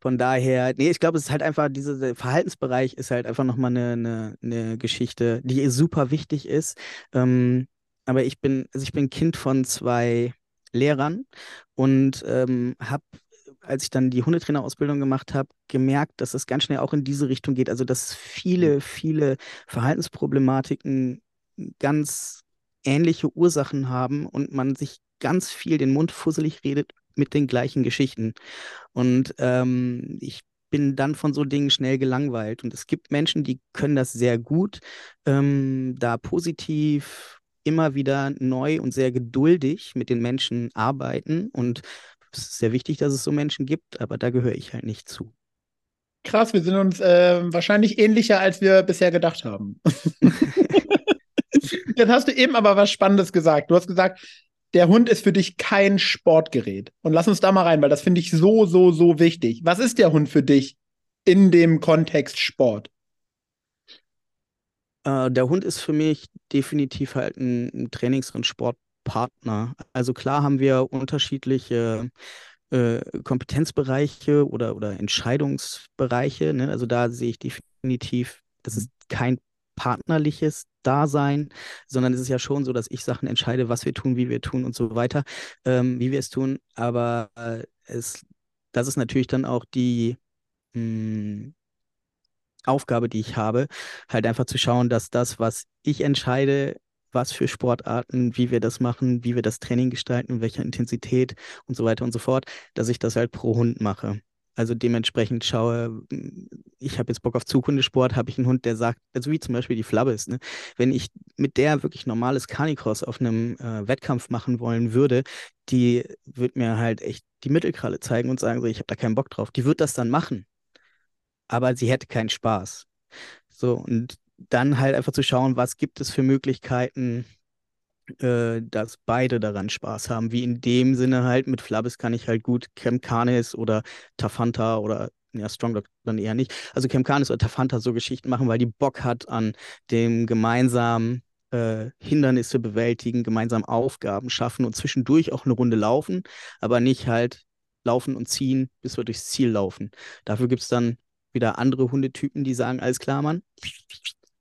von daher, nee, ich glaube, es ist halt einfach, dieser Verhaltensbereich ist halt einfach nochmal eine, eine, eine Geschichte, die super wichtig ist. Ähm, aber ich bin, also ich bin Kind von zwei Lehrern und ähm, habe als ich dann die Hundetrainerausbildung gemacht habe, gemerkt, dass es ganz schnell auch in diese Richtung geht. Also, dass viele, viele Verhaltensproblematiken ganz ähnliche Ursachen haben und man sich ganz viel den Mund fusselig redet mit den gleichen Geschichten. Und ähm, ich bin dann von so Dingen schnell gelangweilt. Und es gibt Menschen, die können das sehr gut, ähm, da positiv immer wieder neu und sehr geduldig mit den Menschen arbeiten. Und es ist sehr wichtig, dass es so Menschen gibt, aber da gehöre ich halt nicht zu. Krass, wir sind uns äh, wahrscheinlich ähnlicher, als wir bisher gedacht haben. (laughs) Jetzt hast du eben aber was Spannendes gesagt. Du hast gesagt, der Hund ist für dich kein Sportgerät. Und lass uns da mal rein, weil das finde ich so, so, so wichtig. Was ist der Hund für dich in dem Kontext Sport? Äh, der Hund ist für mich definitiv halt ein, ein Trainings- und Sportpartner. Also klar haben wir unterschiedliche äh, Kompetenzbereiche oder, oder Entscheidungsbereiche. Ne? Also da sehe ich definitiv, das ist kein partnerliches Dasein, sondern es ist ja schon so, dass ich Sachen entscheide, was wir tun, wie wir tun und so weiter, ähm, wie wir es tun. Aber äh, es, das ist natürlich dann auch die mh, hm, Aufgabe, die ich habe, halt einfach zu schauen, dass das, was ich entscheide, was für Sportarten, wie wir das machen, wie wir das Training gestalten, in welcher Intensität und so weiter und so fort, dass ich das halt pro Hund mache. Also dementsprechend schaue, ich habe jetzt Bock auf Zukundesport, habe ich einen Hund, der sagt, also wie zum Beispiel die Flabbes, ne? wenn ich mit der wirklich normales Carnicross auf einem äh, Wettkampf machen wollen würde, die wird mir halt echt die Mittelkralle zeigen und sagen, so, ich habe da keinen Bock drauf. Die wird das dann machen, aber sie hätte keinen Spaß. So, und dann halt einfach zu schauen, was gibt es für Möglichkeiten, äh, dass beide daran Spaß haben. Wie in dem Sinne halt, mit Flabis kann ich halt gut Canis oder Tafanta oder ja, Strongdog dann eher nicht. Also Canis oder Tafanta so Geschichten machen, weil die Bock hat an dem gemeinsamen äh, Hindernisse bewältigen, gemeinsam Aufgaben schaffen und zwischendurch auch eine Runde laufen, aber nicht halt laufen und ziehen, bis wir durchs Ziel laufen. Dafür gibt es dann wieder andere Hundetypen, die sagen, alles klar, Mann,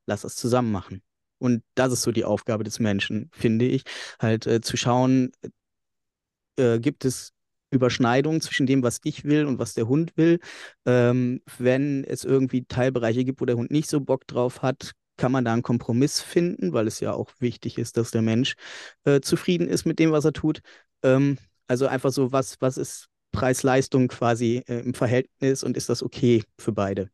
lass das zusammen machen. Und das ist so die Aufgabe des Menschen, finde ich, halt äh, zu schauen, äh, gibt es Überschneidungen zwischen dem, was ich will und was der Hund will. Ähm, wenn es irgendwie Teilbereiche gibt, wo der Hund nicht so Bock drauf hat, kann man da einen Kompromiss finden, weil es ja auch wichtig ist, dass der Mensch äh, zufrieden ist mit dem, was er tut. Ähm, also einfach so, was, was ist Preis-Leistung quasi äh, im Verhältnis und ist das okay für beide?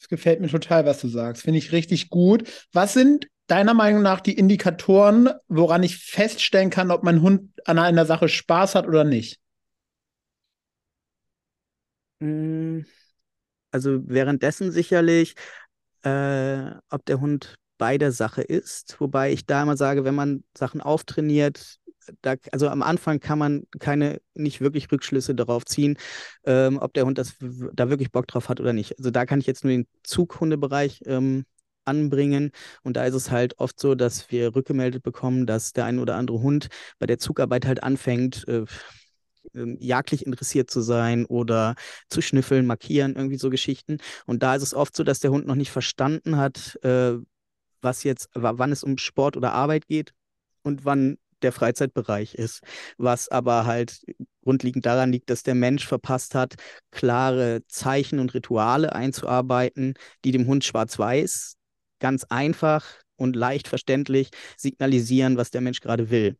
Es gefällt mir total, was du sagst. Finde ich richtig gut. Was sind deiner Meinung nach die Indikatoren, woran ich feststellen kann, ob mein Hund an einer Sache Spaß hat oder nicht? Hm, also währenddessen sicherlich, äh, ob der Hund bei der Sache ist. Wobei ich da immer sage, wenn man Sachen auftrainiert, da, also am Anfang kann man keine, nicht wirklich Rückschlüsse darauf ziehen, ähm, ob der Hund das da wirklich Bock drauf hat oder nicht. Also da kann ich jetzt nur den Zughundebereich ähm, anbringen. Und da ist es halt oft so, dass wir rückgemeldet bekommen, dass der ein oder andere Hund bei der Zugarbeit halt anfängt, äh, ähm, jagdlich interessiert zu sein oder zu schnüffeln, markieren, irgendwie so Geschichten. Und da ist es oft so, dass der Hund noch nicht verstanden hat, äh, was jetzt, wann es um Sport oder Arbeit geht und wann der Freizeitbereich ist, was aber halt grundlegend daran liegt, dass der Mensch verpasst hat, klare Zeichen und Rituale einzuarbeiten, die dem Hund schwarz-weiß ganz einfach und leicht verständlich signalisieren, was der Mensch gerade will.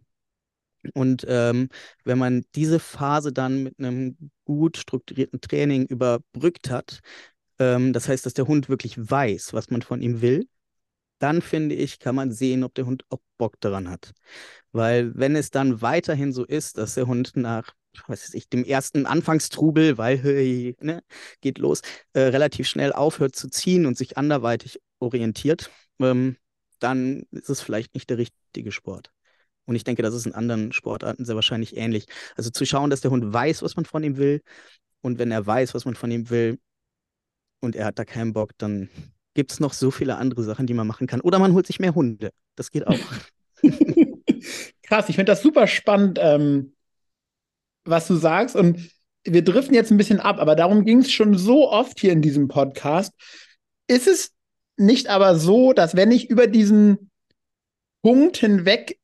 Und ähm, wenn man diese Phase dann mit einem gut strukturierten Training überbrückt hat, ähm, das heißt, dass der Hund wirklich weiß, was man von ihm will, dann finde ich, kann man sehen, ob der Hund auch Bock daran hat. Weil wenn es dann weiterhin so ist, dass der Hund nach was weiß ich, dem ersten Anfangstrubel, weil hey, ne, geht los, äh, relativ schnell aufhört zu ziehen und sich anderweitig orientiert, ähm, dann ist es vielleicht nicht der richtige Sport. Und ich denke, das ist in anderen Sportarten sehr wahrscheinlich ähnlich. Also zu schauen, dass der Hund weiß, was man von ihm will. Und wenn er weiß, was man von ihm will und er hat da keinen Bock, dann gibt es noch so viele andere Sachen, die man machen kann. Oder man holt sich mehr Hunde. Das geht auch. (laughs) Krass, ich finde das super spannend, ähm, was du sagst. Und wir driften jetzt ein bisschen ab, aber darum ging es schon so oft hier in diesem Podcast. Ist es nicht aber so, dass wenn ich über diesen Punkt hinweg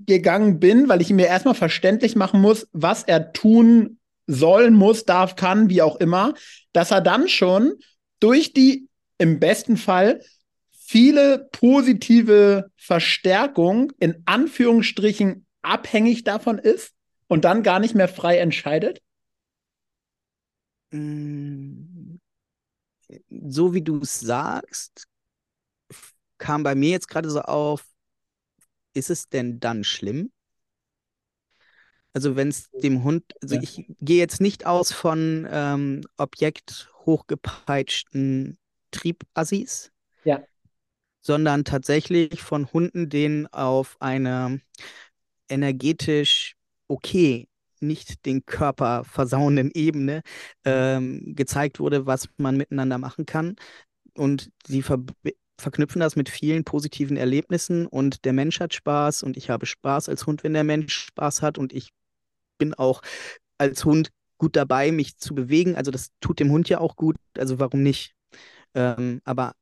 gegangen bin, weil ich mir erstmal verständlich machen muss, was er tun soll, muss, darf, kann, wie auch immer, dass er dann schon durch die im besten Fall viele positive Verstärkung in Anführungsstrichen abhängig davon ist und dann gar nicht mehr frei entscheidet? Mm, so wie du es sagst, kam bei mir jetzt gerade so auf, ist es denn dann schlimm? Also wenn es dem Hund, also ja. ich gehe jetzt nicht aus von ähm, Objekt hochgepeitschten Triebassis, ja. sondern tatsächlich von Hunden, denen auf einer energetisch okay, nicht den Körper versauenden Ebene ähm, gezeigt wurde, was man miteinander machen kann. Und sie ver verknüpfen das mit vielen positiven Erlebnissen und der Mensch hat Spaß und ich habe Spaß als Hund, wenn der Mensch Spaß hat und ich bin auch als Hund gut dabei, mich zu bewegen. Also das tut dem Hund ja auch gut, also warum nicht? Ähm, aber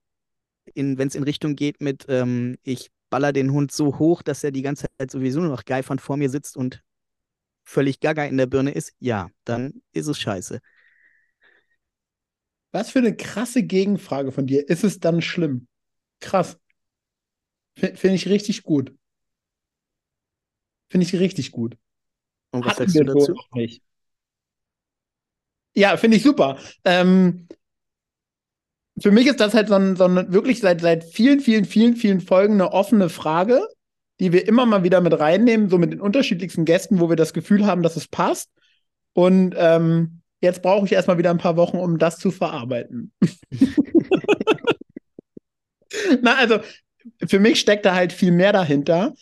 wenn es in Richtung geht mit, ähm, ich baller den Hund so hoch, dass er die ganze Zeit sowieso nur noch geifernd vor mir sitzt und völlig gaga in der Birne ist, ja, dann ist es scheiße. Was für eine krasse Gegenfrage von dir. Ist es dann schlimm? Krass. Finde ich richtig gut. Finde ich richtig gut. Und was Hatten sagst du dazu? Nicht. Ja, finde ich super. Ähm, für mich ist das halt so ein, so ein wirklich seit, seit vielen, vielen, vielen, vielen Folgen eine offene Frage, die wir immer mal wieder mit reinnehmen, so mit den unterschiedlichsten Gästen, wo wir das Gefühl haben, dass es passt. Und ähm, jetzt brauche ich erstmal wieder ein paar Wochen, um das zu verarbeiten. (laughs) Na, also für mich steckt da halt viel mehr dahinter,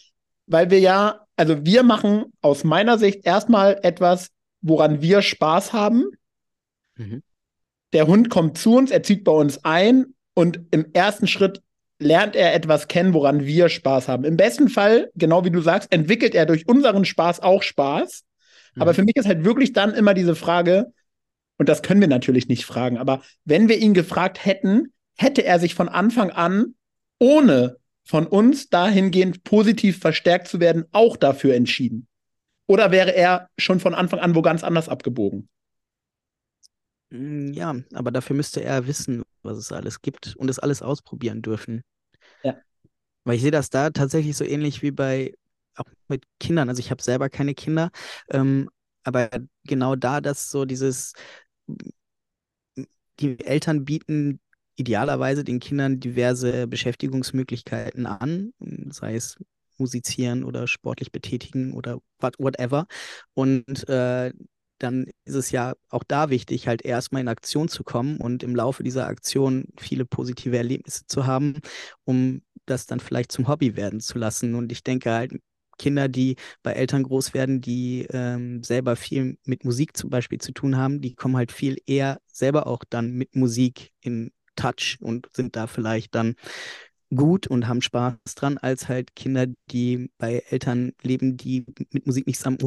weil wir ja, also wir machen aus meiner Sicht erstmal etwas, woran wir Spaß haben. Mhm der Hund kommt zu uns, er zieht bei uns ein und im ersten Schritt lernt er etwas kennen, woran wir Spaß haben. Im besten Fall, genau wie du sagst, entwickelt er durch unseren Spaß auch Spaß. Mhm. Aber für mich ist halt wirklich dann immer diese Frage, und das können wir natürlich nicht fragen, aber wenn wir ihn gefragt hätten, hätte er sich von Anfang an, ohne von uns dahingehend positiv verstärkt zu werden, auch dafür entschieden? Oder wäre er schon von Anfang an wo ganz anders abgebogen? Hm, ja, aber dafür müsste er wissen, was es alles gibt und es alles ausprobieren dürfen. Ja. Weil ich sehe das da tatsächlich so ähnlich wie bei auch mit Kindern. Also ich habe selber keine Kinder, ähm, aber genau da, dass so dieses, die Eltern bieten idealerweise den Kindern diverse Beschäftigungsmöglichkeiten an, sei es musizieren oder sportlich betätigen oder whatever. Und äh, dann ist es ja auch da wichtig, halt erstmal in Aktion zu kommen und im Laufe dieser Aktion viele positive Erlebnisse zu haben, um das dann vielleicht zum Hobby werden zu lassen. Und ich denke halt, Kinder, die bei Eltern groß werden, die ähm, selber viel mit Musik zum Beispiel zu tun haben, die kommen halt viel eher selber auch dann mit Musik in Touch und sind da vielleicht dann gut und haben Spaß dran, als halt Kinder, die bei Eltern leben, die mit Musik nichts am,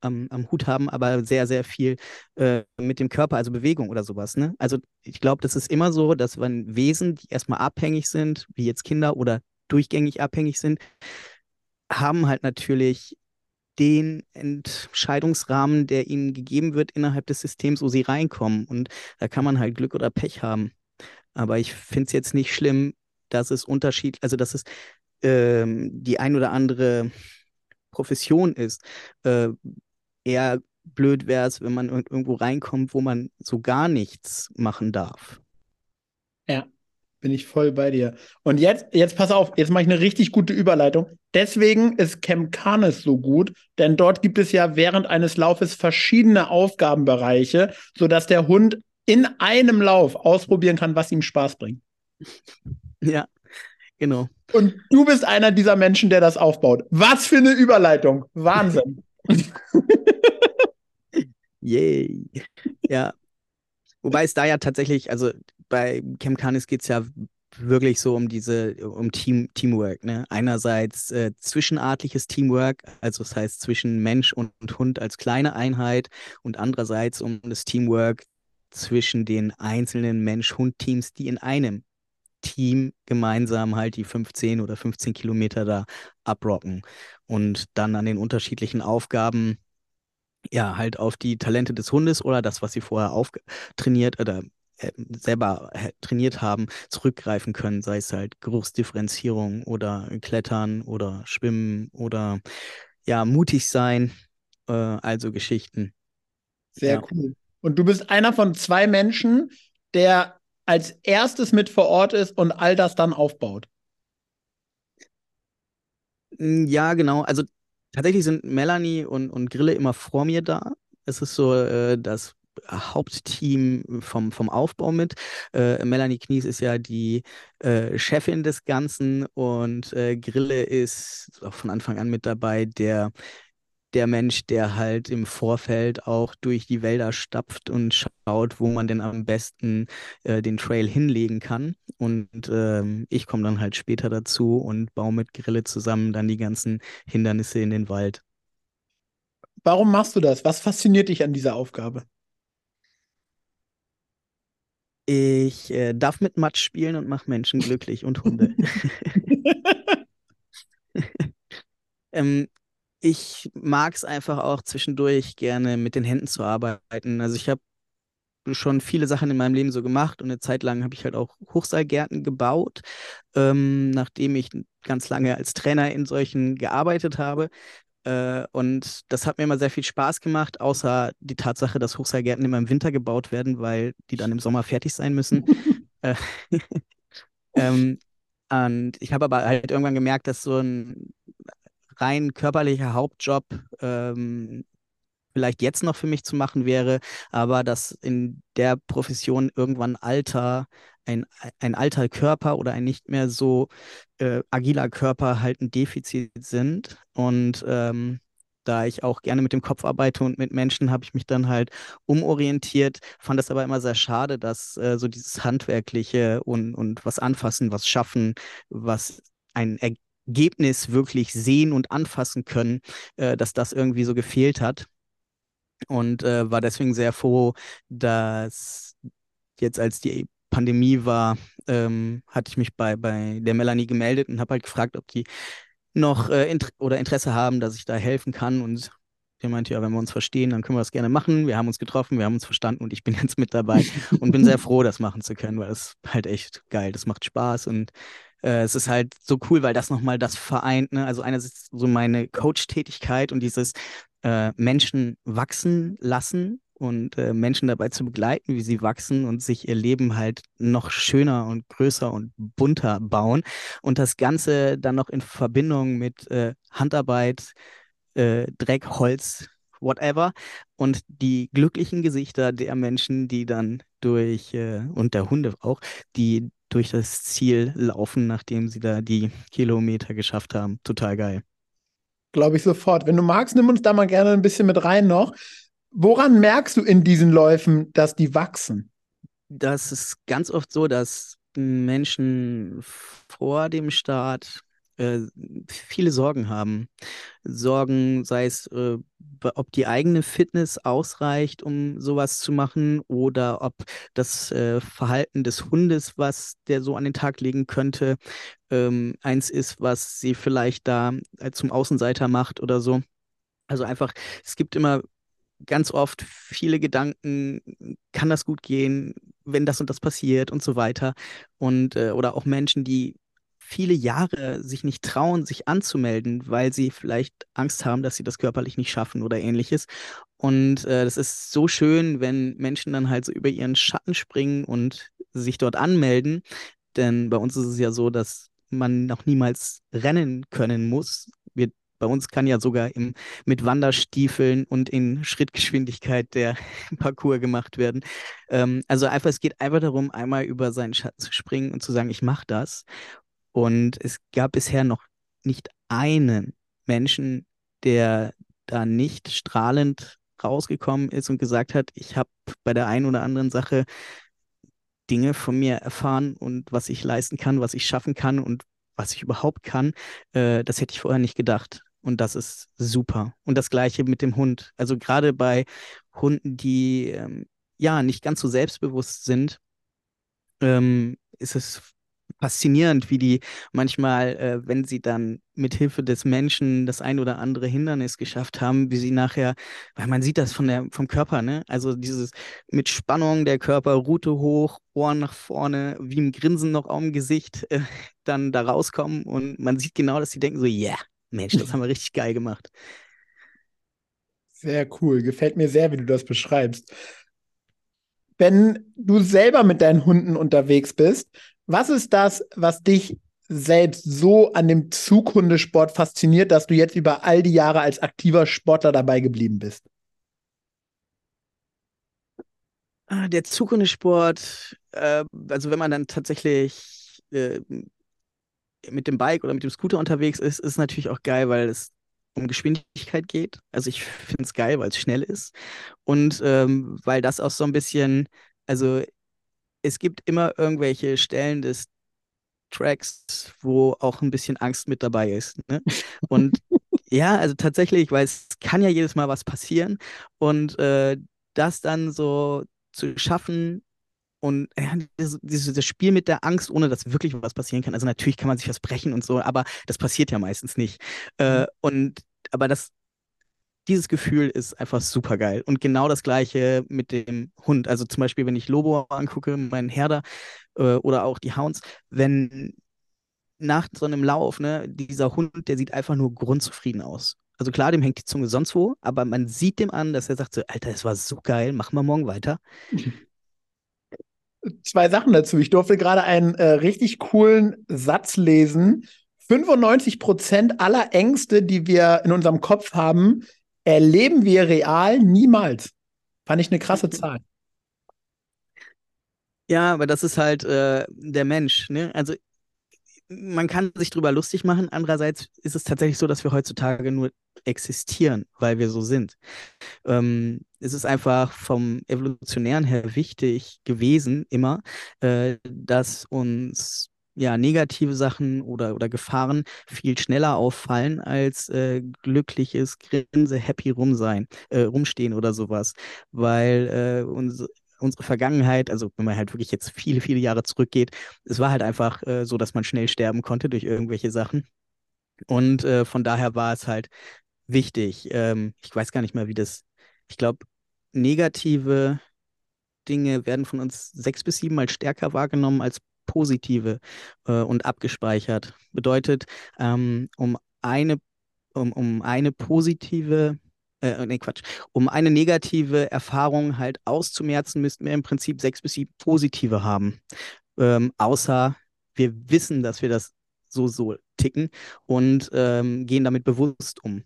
am, am Hut haben, aber sehr, sehr viel äh, mit dem Körper, also Bewegung oder sowas. Ne? Also ich glaube, das ist immer so, dass wenn Wesen, die erstmal abhängig sind, wie jetzt Kinder oder durchgängig abhängig sind, haben halt natürlich den Entscheidungsrahmen, der ihnen gegeben wird innerhalb des Systems, wo sie reinkommen. Und da kann man halt Glück oder Pech haben. Aber ich finde es jetzt nicht schlimm, dass es Unterschied, also dass es ähm, die ein oder andere Profession ist. Äh, eher blöd wäre es, wenn man irgendwo reinkommt, wo man so gar nichts machen darf. Ja, bin ich voll bei dir. Und jetzt, jetzt pass auf, jetzt mache ich eine richtig gute Überleitung. Deswegen ist Camp Canis so gut, denn dort gibt es ja während eines Laufes verschiedene Aufgabenbereiche, sodass der Hund in einem Lauf ausprobieren kann, was ihm Spaß bringt. (laughs) Ja, genau. Und du bist einer dieser Menschen, der das aufbaut. Was für eine Überleitung. Wahnsinn. (laughs) (laughs) Yay. Ja. Wobei es da ja tatsächlich, also bei Camp Canis geht es ja wirklich so um diese, um Team, Teamwork. Ne? Einerseits äh, zwischenartliches Teamwork, also das heißt zwischen Mensch und, und Hund als kleine Einheit und andererseits um das Teamwork zwischen den einzelnen Mensch-Hund-Teams, die in einem Team gemeinsam halt die 15 oder 15 Kilometer da abrocken und dann an den unterschiedlichen Aufgaben ja halt auf die Talente des Hundes oder das, was sie vorher auftrainiert oder äh, selber äh, trainiert haben, zurückgreifen können, sei es halt Geruchsdifferenzierung oder Klettern oder Schwimmen oder ja, mutig sein, äh, also Geschichten. Sehr ja. cool. Und du bist einer von zwei Menschen, der als erstes mit vor Ort ist und all das dann aufbaut. Hm, ja, genau. Also tatsächlich sind Melanie und, und Grille immer vor mir da. Es ist so äh, das Hauptteam vom, vom Aufbau mit. Äh, Melanie Knies ist ja die äh, Chefin des Ganzen und äh, Grille ist auch von Anfang an mit dabei, der der Mensch, der halt im Vorfeld auch durch die Wälder stapft und schaut, wo man denn am besten äh, den Trail hinlegen kann. Und ähm, ich komme dann halt später dazu und baue mit Grille zusammen dann die ganzen Hindernisse in den Wald. Warum machst du das? Was fasziniert dich an dieser Aufgabe? Ich äh, darf mit Matsch spielen und mache Menschen glücklich und Hunde. (laughs) (laughs) ähm, ich mag es einfach auch zwischendurch gerne mit den Händen zu arbeiten. Also ich habe schon viele Sachen in meinem Leben so gemacht und eine Zeit lang habe ich halt auch Hochseilgärten gebaut, ähm, nachdem ich ganz lange als Trainer in solchen gearbeitet habe. Äh, und das hat mir immer sehr viel Spaß gemacht, außer die Tatsache, dass Hochseilgärten immer im Winter gebaut werden, weil die dann im Sommer fertig sein müssen. (laughs) Äh, (laughs) ähm, und ich habe aber halt irgendwann gemerkt, dass so ein rein körperlicher Hauptjob ähm, vielleicht jetzt noch für mich zu machen wäre, aber dass in der Profession irgendwann Alter, ein, ein alter Körper oder ein nicht mehr so äh, agiler Körper halt ein Defizit sind. Und ähm, da ich auch gerne mit dem Kopf arbeite und mit Menschen, habe ich mich dann halt umorientiert, fand das aber immer sehr schade, dass äh, so dieses Handwerkliche und, und was anfassen, was schaffen, was ein Ergebnis wirklich sehen und anfassen können, äh, dass das irgendwie so gefehlt hat. Und äh, war deswegen sehr froh, dass jetzt als die Pandemie war, ähm, hatte ich mich bei, bei der Melanie gemeldet und habe halt gefragt, ob die noch äh, int oder Interesse haben, dass ich da helfen kann. Und der meinte, ja, wenn wir uns verstehen, dann können wir das gerne machen. Wir haben uns getroffen, wir haben uns verstanden und ich bin jetzt mit dabei (laughs) und bin sehr froh, das machen zu können, weil das halt echt geil, das macht Spaß und äh, es ist halt so cool, weil das nochmal das vereint. Ne? Also einerseits so meine Coach-Tätigkeit und dieses äh, Menschen wachsen lassen und äh, Menschen dabei zu begleiten, wie sie wachsen und sich ihr Leben halt noch schöner und größer und bunter bauen. Und das Ganze dann noch in Verbindung mit äh, Handarbeit, äh, Dreck, Holz, whatever. Und die glücklichen Gesichter der Menschen, die dann durch, äh, und der Hunde auch, die durch das Ziel laufen, nachdem sie da die Kilometer geschafft haben. Total geil. Glaube ich sofort. Wenn du magst, nimm uns da mal gerne ein bisschen mit rein noch. Woran merkst du in diesen Läufen, dass die wachsen? das ist ganz oft so, dass Menschen vor dem Start äh, viele Sorgen haben. Sorgen, sei es, äh, ob die eigene Fitness ausreicht, um sowas zu machen, oder ob das äh, Verhalten des Hundes, was der so an den Tag legen könnte, ähm, eins ist, was sie vielleicht da äh, zum Außenseiter macht oder so. Also einfach, es gibt immer ganz oft viele Gedanken, kann das gut gehen, wenn das und das passiert und so weiter. Und äh, oder auch Menschen, die viele Jahre sich nicht trauen, sich anzumelden, weil sie vielleicht Angst haben, dass sie das körperlich nicht schaffen oder ähnliches. Und äh, das ist so schön, wenn Menschen dann halt so über ihren Schatten springen und sich dort anmelden. Denn bei uns ist es ja so, dass man noch niemals rennen können muss. Wir bei uns kann ja sogar im, mit Wanderstiefeln und in Schrittgeschwindigkeit der (laughs) Parcours gemacht werden. Ähm, also einfach, es geht einfach darum, einmal über seinen Schatten zu springen und zu sagen, ich mache das. Und es gab bisher noch nicht einen Menschen, der da nicht strahlend rausgekommen ist und gesagt hat, ich habe bei der einen oder anderen Sache Dinge von mir erfahren und was ich leisten kann, was ich schaffen kann und was ich überhaupt kann, äh, das hätte ich vorher nicht gedacht. Und das ist super. Und das gleiche mit dem Hund. Also gerade bei Hunden, die ähm, ja nicht ganz so selbstbewusst sind, ähm, ist es faszinierend, wie die manchmal, äh, wenn sie dann mit Hilfe des Menschen das ein oder andere Hindernis geschafft haben, wie sie nachher, weil man sieht das von der, vom Körper, ne? Also dieses mit Spannung, der Körper, Rute hoch, Ohren nach vorne, wie ein Grinsen noch am Gesicht, äh, dann da rauskommen und man sieht genau, dass sie denken so, yeah, Mensch, das haben wir richtig geil gemacht. Sehr cool. Gefällt mir sehr, wie du das beschreibst. Wenn du selber mit deinen Hunden unterwegs bist, was ist das, was dich selbst so an dem Zughundesport fasziniert, dass du jetzt über all die Jahre als aktiver Sportler dabei geblieben bist? Ah, der Zughundesport, äh, also wenn man dann tatsächlich äh, mit dem Bike oder mit dem Scooter unterwegs ist, ist natürlich auch geil, weil es um Geschwindigkeit geht. Also ich finde es geil, weil es schnell ist. Und ähm, weil das auch so ein bisschen, also es gibt immer irgendwelche Stellen des Tracks, wo auch ein bisschen Angst mit dabei ist. Ne? Und (laughs) ja, also tatsächlich, weil es kann ja jedes Mal was passieren. Und äh, das dann so zu schaffen, und ja, dieses, dieses Spiel mit der Angst, ohne dass wirklich was passieren kann. Also natürlich kann man sich was brechen und so, aber das passiert ja meistens nicht. Äh, mhm. und aber das, dieses Gefühl ist einfach super geil. Und genau das gleiche mit dem Hund. Also zum Beispiel, wenn ich Lobo angucke, meinen Herder äh, oder auch die Hounds, wenn nach so einem Lauf, ne, dieser Hund, der sieht einfach nur grundzufrieden aus. Also klar, dem hängt die Zunge sonst wo, aber man sieht dem an, dass er sagt so, Alter, es war so geil, machen wir morgen weiter. (laughs) zwei Sachen dazu. Ich durfte gerade einen äh, richtig coolen Satz lesen. 95 Prozent aller Ängste, die wir in unserem Kopf haben, erleben wir real niemals. Fand ich eine krasse mhm. Zahl. Ja, aber das ist halt äh, der Mensch. Ne? Also man kann sich drüber lustig machen. Andererseits ist es tatsächlich so, dass wir heutzutage nur existieren, weil wir so sind. Ähm, es ist einfach vom evolutionären her wichtig gewesen, immer, äh, dass uns ja, negative Sachen oder, oder Gefahren viel schneller auffallen als äh, glückliches Grinse, happy rumsein, äh, rumstehen oder sowas. Weil äh, uns, unsere Vergangenheit, also wenn man halt wirklich jetzt viele, viele Jahre zurückgeht, es war halt einfach äh, so, dass man schnell sterben konnte durch irgendwelche Sachen. Und äh, von daher war es halt wichtig. Ähm, ich weiß gar nicht mehr, wie das, ich glaube, negative Dinge werden von uns sechs bis sieben Mal stärker wahrgenommen als positive äh, und abgespeichert. Bedeutet, ähm, um eine, um, um eine positive äh, nee, Quatsch, um eine negative Erfahrung halt auszumerzen, müssten wir im Prinzip sechs bis sieben positive haben. Ähm, außer wir wissen, dass wir das so, so ticken und ähm, gehen damit bewusst um.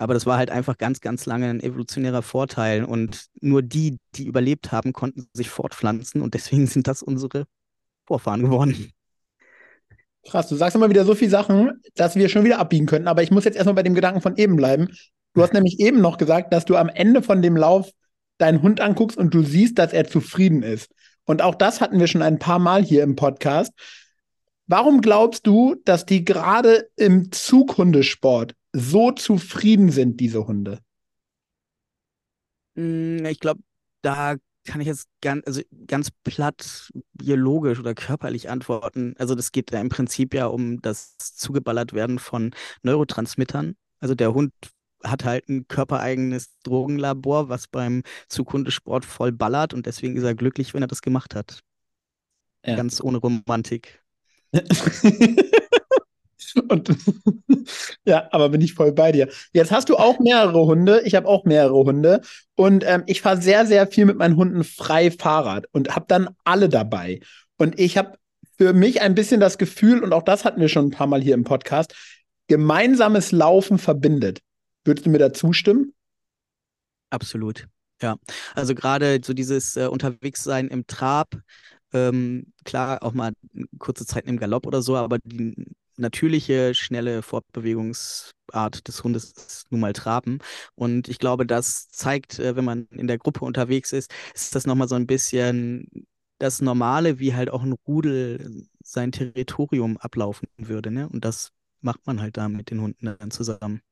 Aber das war halt einfach ganz, ganz lange ein evolutionärer Vorteil. Und nur die, die überlebt haben, konnten sich fortpflanzen. Und deswegen (laughs) sind das unsere Vorfahren geworden. Krass, du sagst immer wieder so viele Sachen, dass wir schon wieder abbiegen könnten. Aber ich muss jetzt erstmal bei dem Gedanken von eben bleiben. Du hast nämlich eben noch gesagt, dass du am Ende von dem Lauf deinen Hund anguckst und du siehst, dass er zufrieden ist. Und auch das hatten wir schon ein paar Mal hier im Podcast. Warum glaubst du, dass die gerade im Zughundesport so zufrieden sind, diese Hunde? Hm, ich glaube, da kann ich jetzt ganz, also ganz platt biologisch oder körperlich antworten. Also das geht ja im Prinzip ja um das zugeballert werden von Neurotransmittern. Also der Hund hat halt ein körpereigenes Drogenlabor, was beim Zughundesport voll ballert und deswegen ist er glücklich, wenn er das gemacht hat. Ja. Ganz ohne Romantik. (laughs) Und (laughs) ja, aber bin ich voll bei dir. Jetzt hast du auch mehrere Hunde. Ich habe auch mehrere Hunde. Und ähm, ich fahre sehr, sehr viel mit meinen Hunden frei Fahrrad und habe dann alle dabei. Und ich habe für mich ein bisschen das Gefühl, und auch das hatten wir schon ein paar Mal hier im Podcast, gemeinsames Laufen verbindet. Würdest du mir da zustimmen? Absolut. Ja, also gerade so dieses äh, Unterwegssein im Trab, ähm, klar, auch mal kurze Zeit im Galopp oder so, aber die natürliche, schnelle Fortbewegungsart des Hundes ist nun mal Traben. Und ich glaube, das zeigt, äh, wenn man in der Gruppe unterwegs ist, ist das nochmal so ein bisschen das Normale, wie halt auch ein Rudel sein Territorium ablaufen würde. Ne? Und das macht man halt da mit den Hunden dann zusammen.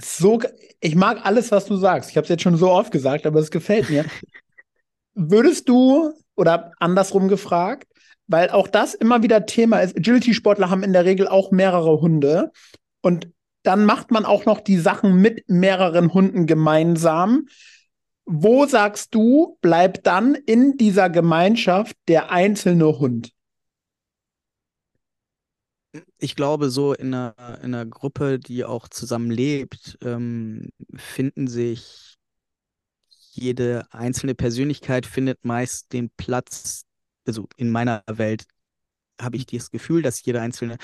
So, ich mag alles, was du sagst. Ich habe es jetzt schon so oft gesagt, aber es gefällt mir. (laughs) Würdest du, oder andersrum gefragt, weil auch das immer wieder Thema ist, Agility-Sportler haben in der Regel auch mehrere Hunde und dann macht man auch noch die Sachen mit mehreren Hunden gemeinsam. Wo sagst du, bleibt dann in dieser Gemeinschaft der einzelne Hund? Ich glaube, so in einer, in einer Gruppe, die auch zusammen lebt, ähm, finden sich jede einzelne Persönlichkeit findet meist den Platz, also in meiner Welt habe ich das Gefühl, dass jede einzelne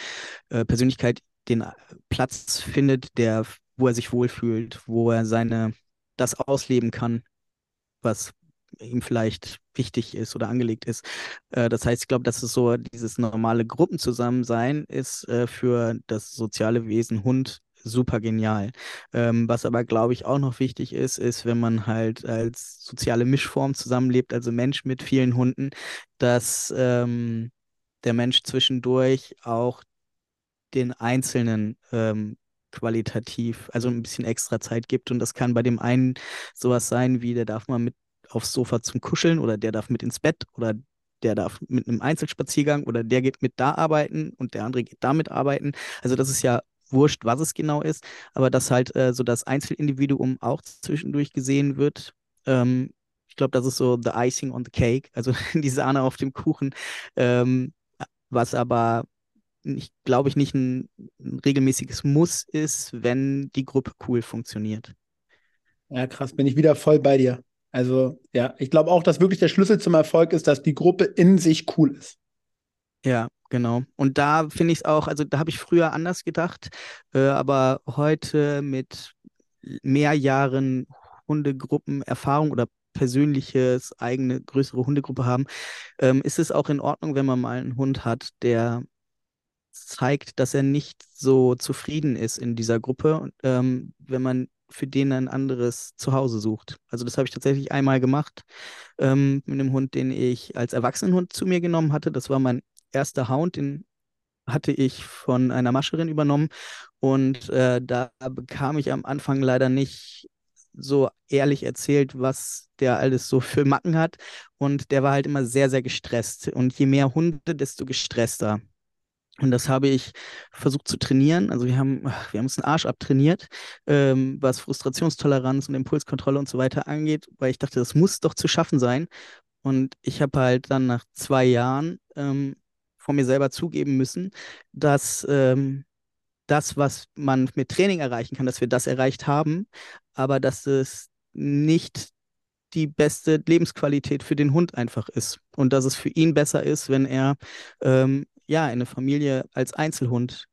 äh, Persönlichkeit den äh, Platz findet, der, wo er sich wohlfühlt, wo er seine, das ausleben kann, was ihm vielleicht wichtig ist oder angelegt ist. Äh, das heißt, ich glaube, dass es so dieses normale Gruppenzusammensein ist äh, für das soziale Wesen Hund super genial. Ähm, was aber, glaube ich, auch noch wichtig ist, ist, wenn man halt als soziale Mischform zusammenlebt, also Mensch mit vielen Hunden, dass ähm, der Mensch zwischendurch auch den Einzelnen ähm, qualitativ, also ein bisschen extra Zeit gibt. Und das kann bei dem einen sowas sein, wie der darf mal mit aufs Sofa zum Kuscheln oder der darf mit ins Bett oder der darf mit einem Einzelspaziergang oder der geht mit da arbeiten und der andere geht damit arbeiten. Also das ist ja wurscht, was es genau ist, aber dass halt äh, so das Einzelindividuum auch zwischendurch gesehen wird. Ähm, ich glaube, das ist so the icing on the cake, also (laughs) die Sahne auf dem Kuchen, ähm, was aber ich glaube ich nicht ein, ein regelmäßiges Muss ist, wenn die Gruppe cool funktioniert. Ja, krass, bin ich wieder voll bei dir. Also, ja, ich glaube auch, dass wirklich der Schlüssel zum Erfolg ist, dass die Gruppe in sich cool ist. Ja, genau. Und da finde ich es auch, also da habe ich früher anders gedacht, äh, aber heute mit mehr Jahren Hundegruppen Erfahrung oder persönliches eigene größere Hundegruppe haben, ähm, ist es auch in Ordnung, wenn man mal einen Hund hat, der zeigt, dass er nicht so zufrieden ist in dieser Gruppe, ähm, wenn man für den ein anderes Zuhause sucht. Also das habe ich tatsächlich einmal gemacht ähm, mit einem Hund, den ich als Erwachsenenhund zu mir genommen hatte. Das war mein erster Hound, den hatte ich von einer Mascherin übernommen und äh, da bekam ich am Anfang leider nicht so ehrlich erzählt, was der alles so für Macken hat und der war halt immer sehr, sehr gestresst und je mehr Hunde, desto gestresster. Und das habe ich versucht zu trainieren. Also wir haben, wir haben uns einen Arsch abtrainiert, ähm, was Frustrationstoleranz und Impulskontrolle und so weiter angeht, weil ich dachte, das muss doch zu schaffen sein. Und ich habe halt dann nach zwei Jahren ähm, von mir selber zugeben müssen, dass ähm, das, was man mit Training erreichen kann, dass wir das erreicht haben, aber dass es nicht die beste Lebensqualität für den Hund einfach ist und dass es für ihn besser ist, wenn er ähm, ja in eine Familie als Einzelhund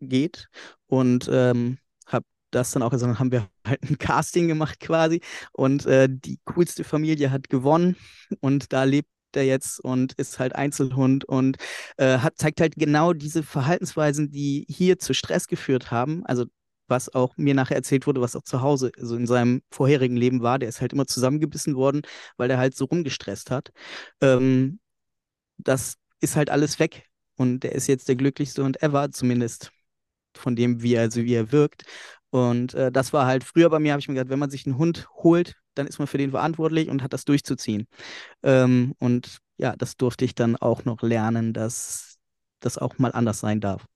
geht. Und ähm, habe das dann auch, also haben wir (laughs) halt ein Casting gemacht quasi. Und äh, die coolste Familie hat gewonnen. Und da lebt er jetzt und ist halt Einzelhund und äh, hat, zeigt halt genau diese Verhaltensweisen, die hier zu Stress geführt haben. Also was auch mir nachher erzählt wurde, was auch zu Hause, also in seinem vorherigen Leben war. Der ist halt immer zusammengebissen worden, weil der halt so rumgestresst hat. Ähm, das ist halt alles weg. Und der ist jetzt der glücklichste und ever, zumindest von dem, wie er, also wie er wirkt. Und äh, das war halt früher bei mir, habe ich mir gedacht, wenn man sich einen Hund holt, dann ist man für den verantwortlich und hat das durchzuziehen. Ähm, und ja, das durfte ich dann auch noch lernen, dass das auch mal anders sein darf.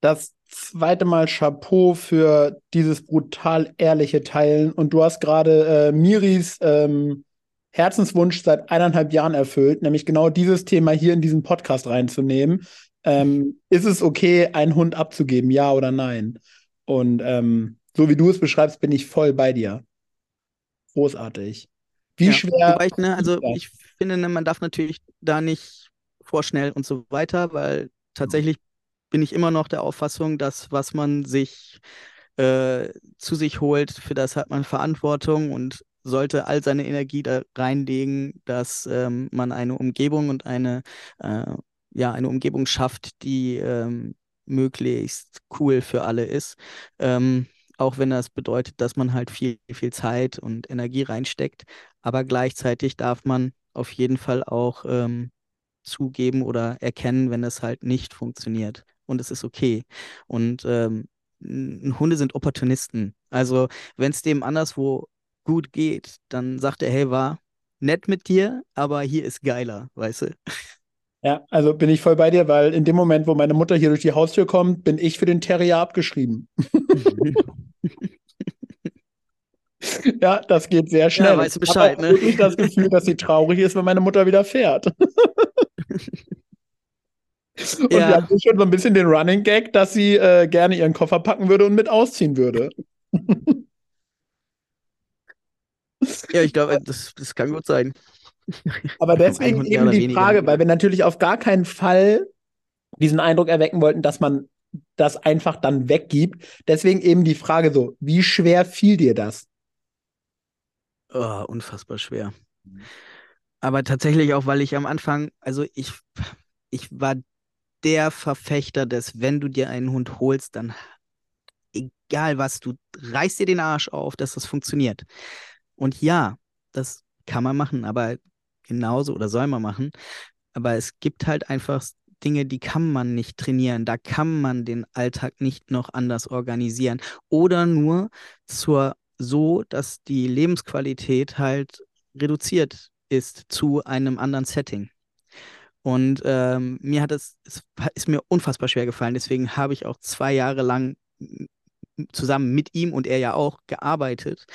Das zweite Mal Chapeau für dieses brutal ehrliche Teilen. Und du hast gerade äh, Miris ähm, Herzenswunsch seit eineinhalb Jahren erfüllt, nämlich genau dieses Thema hier in diesen Podcast reinzunehmen. Ähm, ist es okay, einen Hund abzugeben, ja oder nein? Und ähm, so wie du es beschreibst, bin ich voll bei dir. Großartig. Wie ja, schwer. Ich, ne, also ich finde, ne, man darf natürlich da nicht vorschnell und so weiter, weil tatsächlich bin ich immer noch der Auffassung, dass was man sich äh, zu sich holt, für das hat man Verantwortung und sollte all seine Energie da reinlegen, dass ähm, man eine Umgebung und eine, äh, ja, eine Umgebung schafft, die ähm, möglichst cool für alle ist. Ähm, auch wenn das bedeutet, dass man halt viel, viel Zeit und Energie reinsteckt. Aber gleichzeitig darf man auf jeden Fall auch ähm, zugeben oder erkennen, wenn es halt nicht funktioniert. Und es ist okay. Und ähm, Hunde sind Opportunisten. Also, wenn es dem anderswo gut geht, dann sagt er, hey, war nett mit dir, aber hier ist geiler, weißt du? Ja, also bin ich voll bei dir, weil in dem Moment, wo meine Mutter hier durch die Haustür kommt, bin ich für den Terrier abgeschrieben. (laughs) ja, das geht sehr schnell. Ja, weißt du Bescheid, ne? Ich habe das Gefühl, dass sie traurig ist, wenn meine Mutter wieder fährt. (laughs) Und ja. wir hatten schon so ein bisschen den Running Gag, dass sie äh, gerne ihren Koffer packen würde und mit ausziehen würde. Ja, ich glaube, das, das kann gut sein. Aber deswegen eben die Frage, weil wir natürlich auf gar keinen Fall diesen Eindruck erwecken wollten, dass man das einfach dann weggibt. Deswegen eben die Frage so, wie schwer fiel dir das? Oh, unfassbar schwer. Aber tatsächlich auch, weil ich am Anfang, also ich, ich war der Verfechter des, wenn du dir einen Hund holst, dann egal was, du reißt dir den Arsch auf, dass das funktioniert. Und ja, das kann man machen, aber genauso oder soll man machen. Aber es gibt halt einfach Dinge, die kann man nicht trainieren. Da kann man den Alltag nicht noch anders organisieren. Oder nur zur so, dass die Lebensqualität halt reduziert ist zu einem anderen Setting. Und ähm, mir hat es, es ist mir unfassbar schwer gefallen. Deswegen habe ich auch zwei Jahre lang zusammen mit ihm und er ja auch gearbeitet,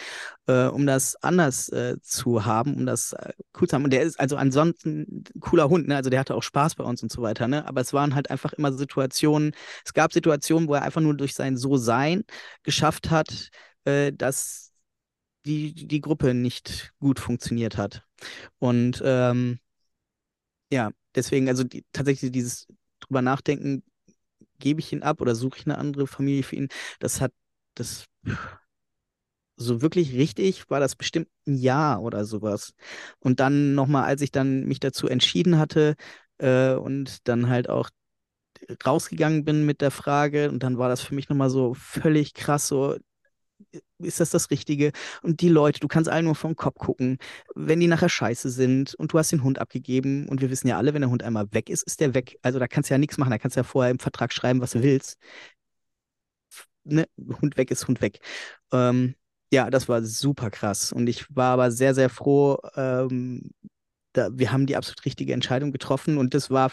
äh, um das anders äh, zu haben, um das äh, cool zu haben. Und der ist also ansonsten ein cooler Hund, ne? Also der hatte auch Spaß bei uns und so weiter, ne? Aber es waren halt einfach immer Situationen, es gab Situationen, wo er einfach nur durch sein So-Sein geschafft hat, äh, dass die, die Gruppe nicht gut funktioniert hat. Und ähm, ja, deswegen, also die, tatsächlich dieses drüber nachdenken, gebe ich ihn ab oder suche ich eine andere Familie für ihn. Das hat, das so wirklich richtig war das bestimmt ein Jahr oder sowas. Und dann nochmal, als ich dann mich dazu entschieden hatte äh, und dann halt auch rausgegangen bin mit der Frage und dann war das für mich nochmal so völlig krass, so ist das das Richtige? Und die Leute, du kannst allen nur vom Kopf gucken, wenn die nachher scheiße sind und du hast den Hund abgegeben und wir wissen ja alle, wenn der Hund einmal weg ist, ist der weg. Also da kannst du ja nichts machen, da kannst du ja vorher im Vertrag schreiben, was du willst. Ne? Hund weg ist Hund weg. Ähm, ja, das war super krass und ich war aber sehr, sehr froh. Ähm, da, wir haben die absolut richtige Entscheidung getroffen und das war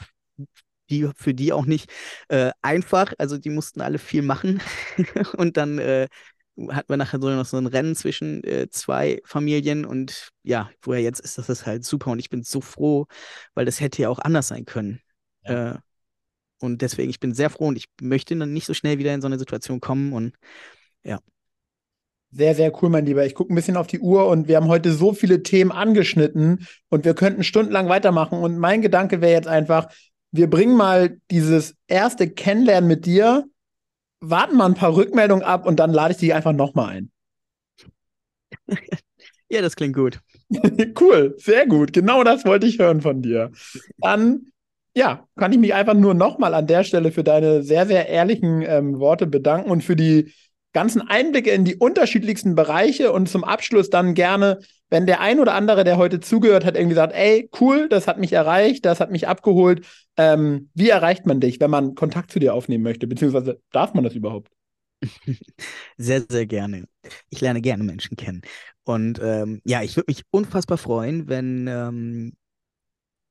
die, für die auch nicht äh, einfach. Also die mussten alle viel machen (laughs) und dann äh, hatten wir nachher so noch so ein Rennen zwischen äh, zwei Familien und ja, wo er jetzt ist, das ist halt super und ich bin so froh, weil das hätte ja auch anders sein können. Ja. Äh, und deswegen, ich bin sehr froh und ich möchte dann nicht so schnell wieder in so eine Situation kommen und ja. Sehr, sehr cool, mein Lieber. Ich gucke ein bisschen auf die Uhr und wir haben heute so viele Themen angeschnitten und wir könnten stundenlang weitermachen. Und mein Gedanke wäre jetzt einfach, wir bringen mal dieses erste Kennenlernen mit dir warten mal ein paar Rückmeldungen ab und dann lade ich dich einfach nochmal ein. (laughs) ja, das klingt gut. (laughs) cool, sehr gut. Genau das wollte ich hören von dir. Dann Ja, kann ich mich einfach nur nochmal an der Stelle für deine sehr, sehr ehrlichen ähm, Worte bedanken und für die ganzen Einblicke in die unterschiedlichsten Bereiche und zum Abschluss dann gerne, wenn der ein oder andere, der heute zugehört hat, irgendwie sagt, ey, cool, das hat mich erreicht, das hat mich abgeholt. Ähm, wie erreicht man dich, wenn man Kontakt zu dir aufnehmen möchte? Beziehungsweise darf man das überhaupt? (laughs) Sehr, sehr gerne. Ich lerne gerne Menschen kennen. Und ähm, ja, ich würde mich unfassbar freuen, wenn ähm,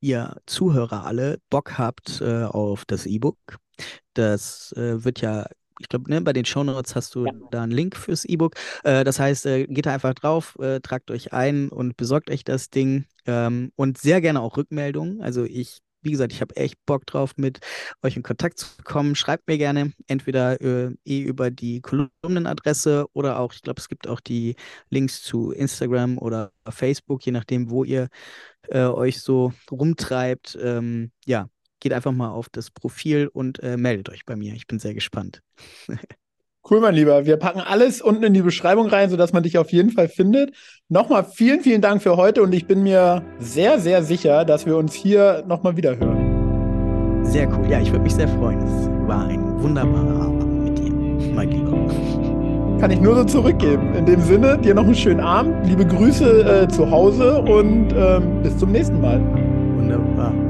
ihr Zuhörer alle Bock habt äh, auf das E-Book. Das äh, wird ja ich glaube, ne, bei den Shownotes hast du ja. da einen Link fürs E-Book. Äh, das heißt, äh, geht da einfach drauf, äh, tragt euch ein und besorgt euch das Ding. Ähm, und sehr gerne auch Rückmeldungen. Also ich wie gesagt, ich habe echt Bock drauf, mit euch in Kontakt zu kommen. Schreibt mir gerne entweder äh, eh über die Kolumnenadresse oder auch, ich glaube, es gibt auch die Links zu Instagram oder Facebook, je nachdem, wo ihr äh, euch so rumtreibt. Ähm, ja, geht einfach mal auf das Profil und äh, meldet euch bei mir. Ich bin sehr gespannt. (laughs) Cool, mein Lieber. Wir packen alles unten in die Beschreibung rein, sodass man dich auf jeden Fall findet. Nochmal vielen, vielen Dank für heute und ich bin mir sehr, sehr sicher, dass wir uns hier nochmal wieder hören. Sehr cool. Ja, ich würde mich sehr freuen. Es war ein wunderbarer Abend mit dir, mein Lieber. (laughs) Kann ich nur so zurückgeben. In dem Sinne, dir noch einen schönen Abend, liebe Grüße äh, zu Hause und ähm, bis zum nächsten Mal.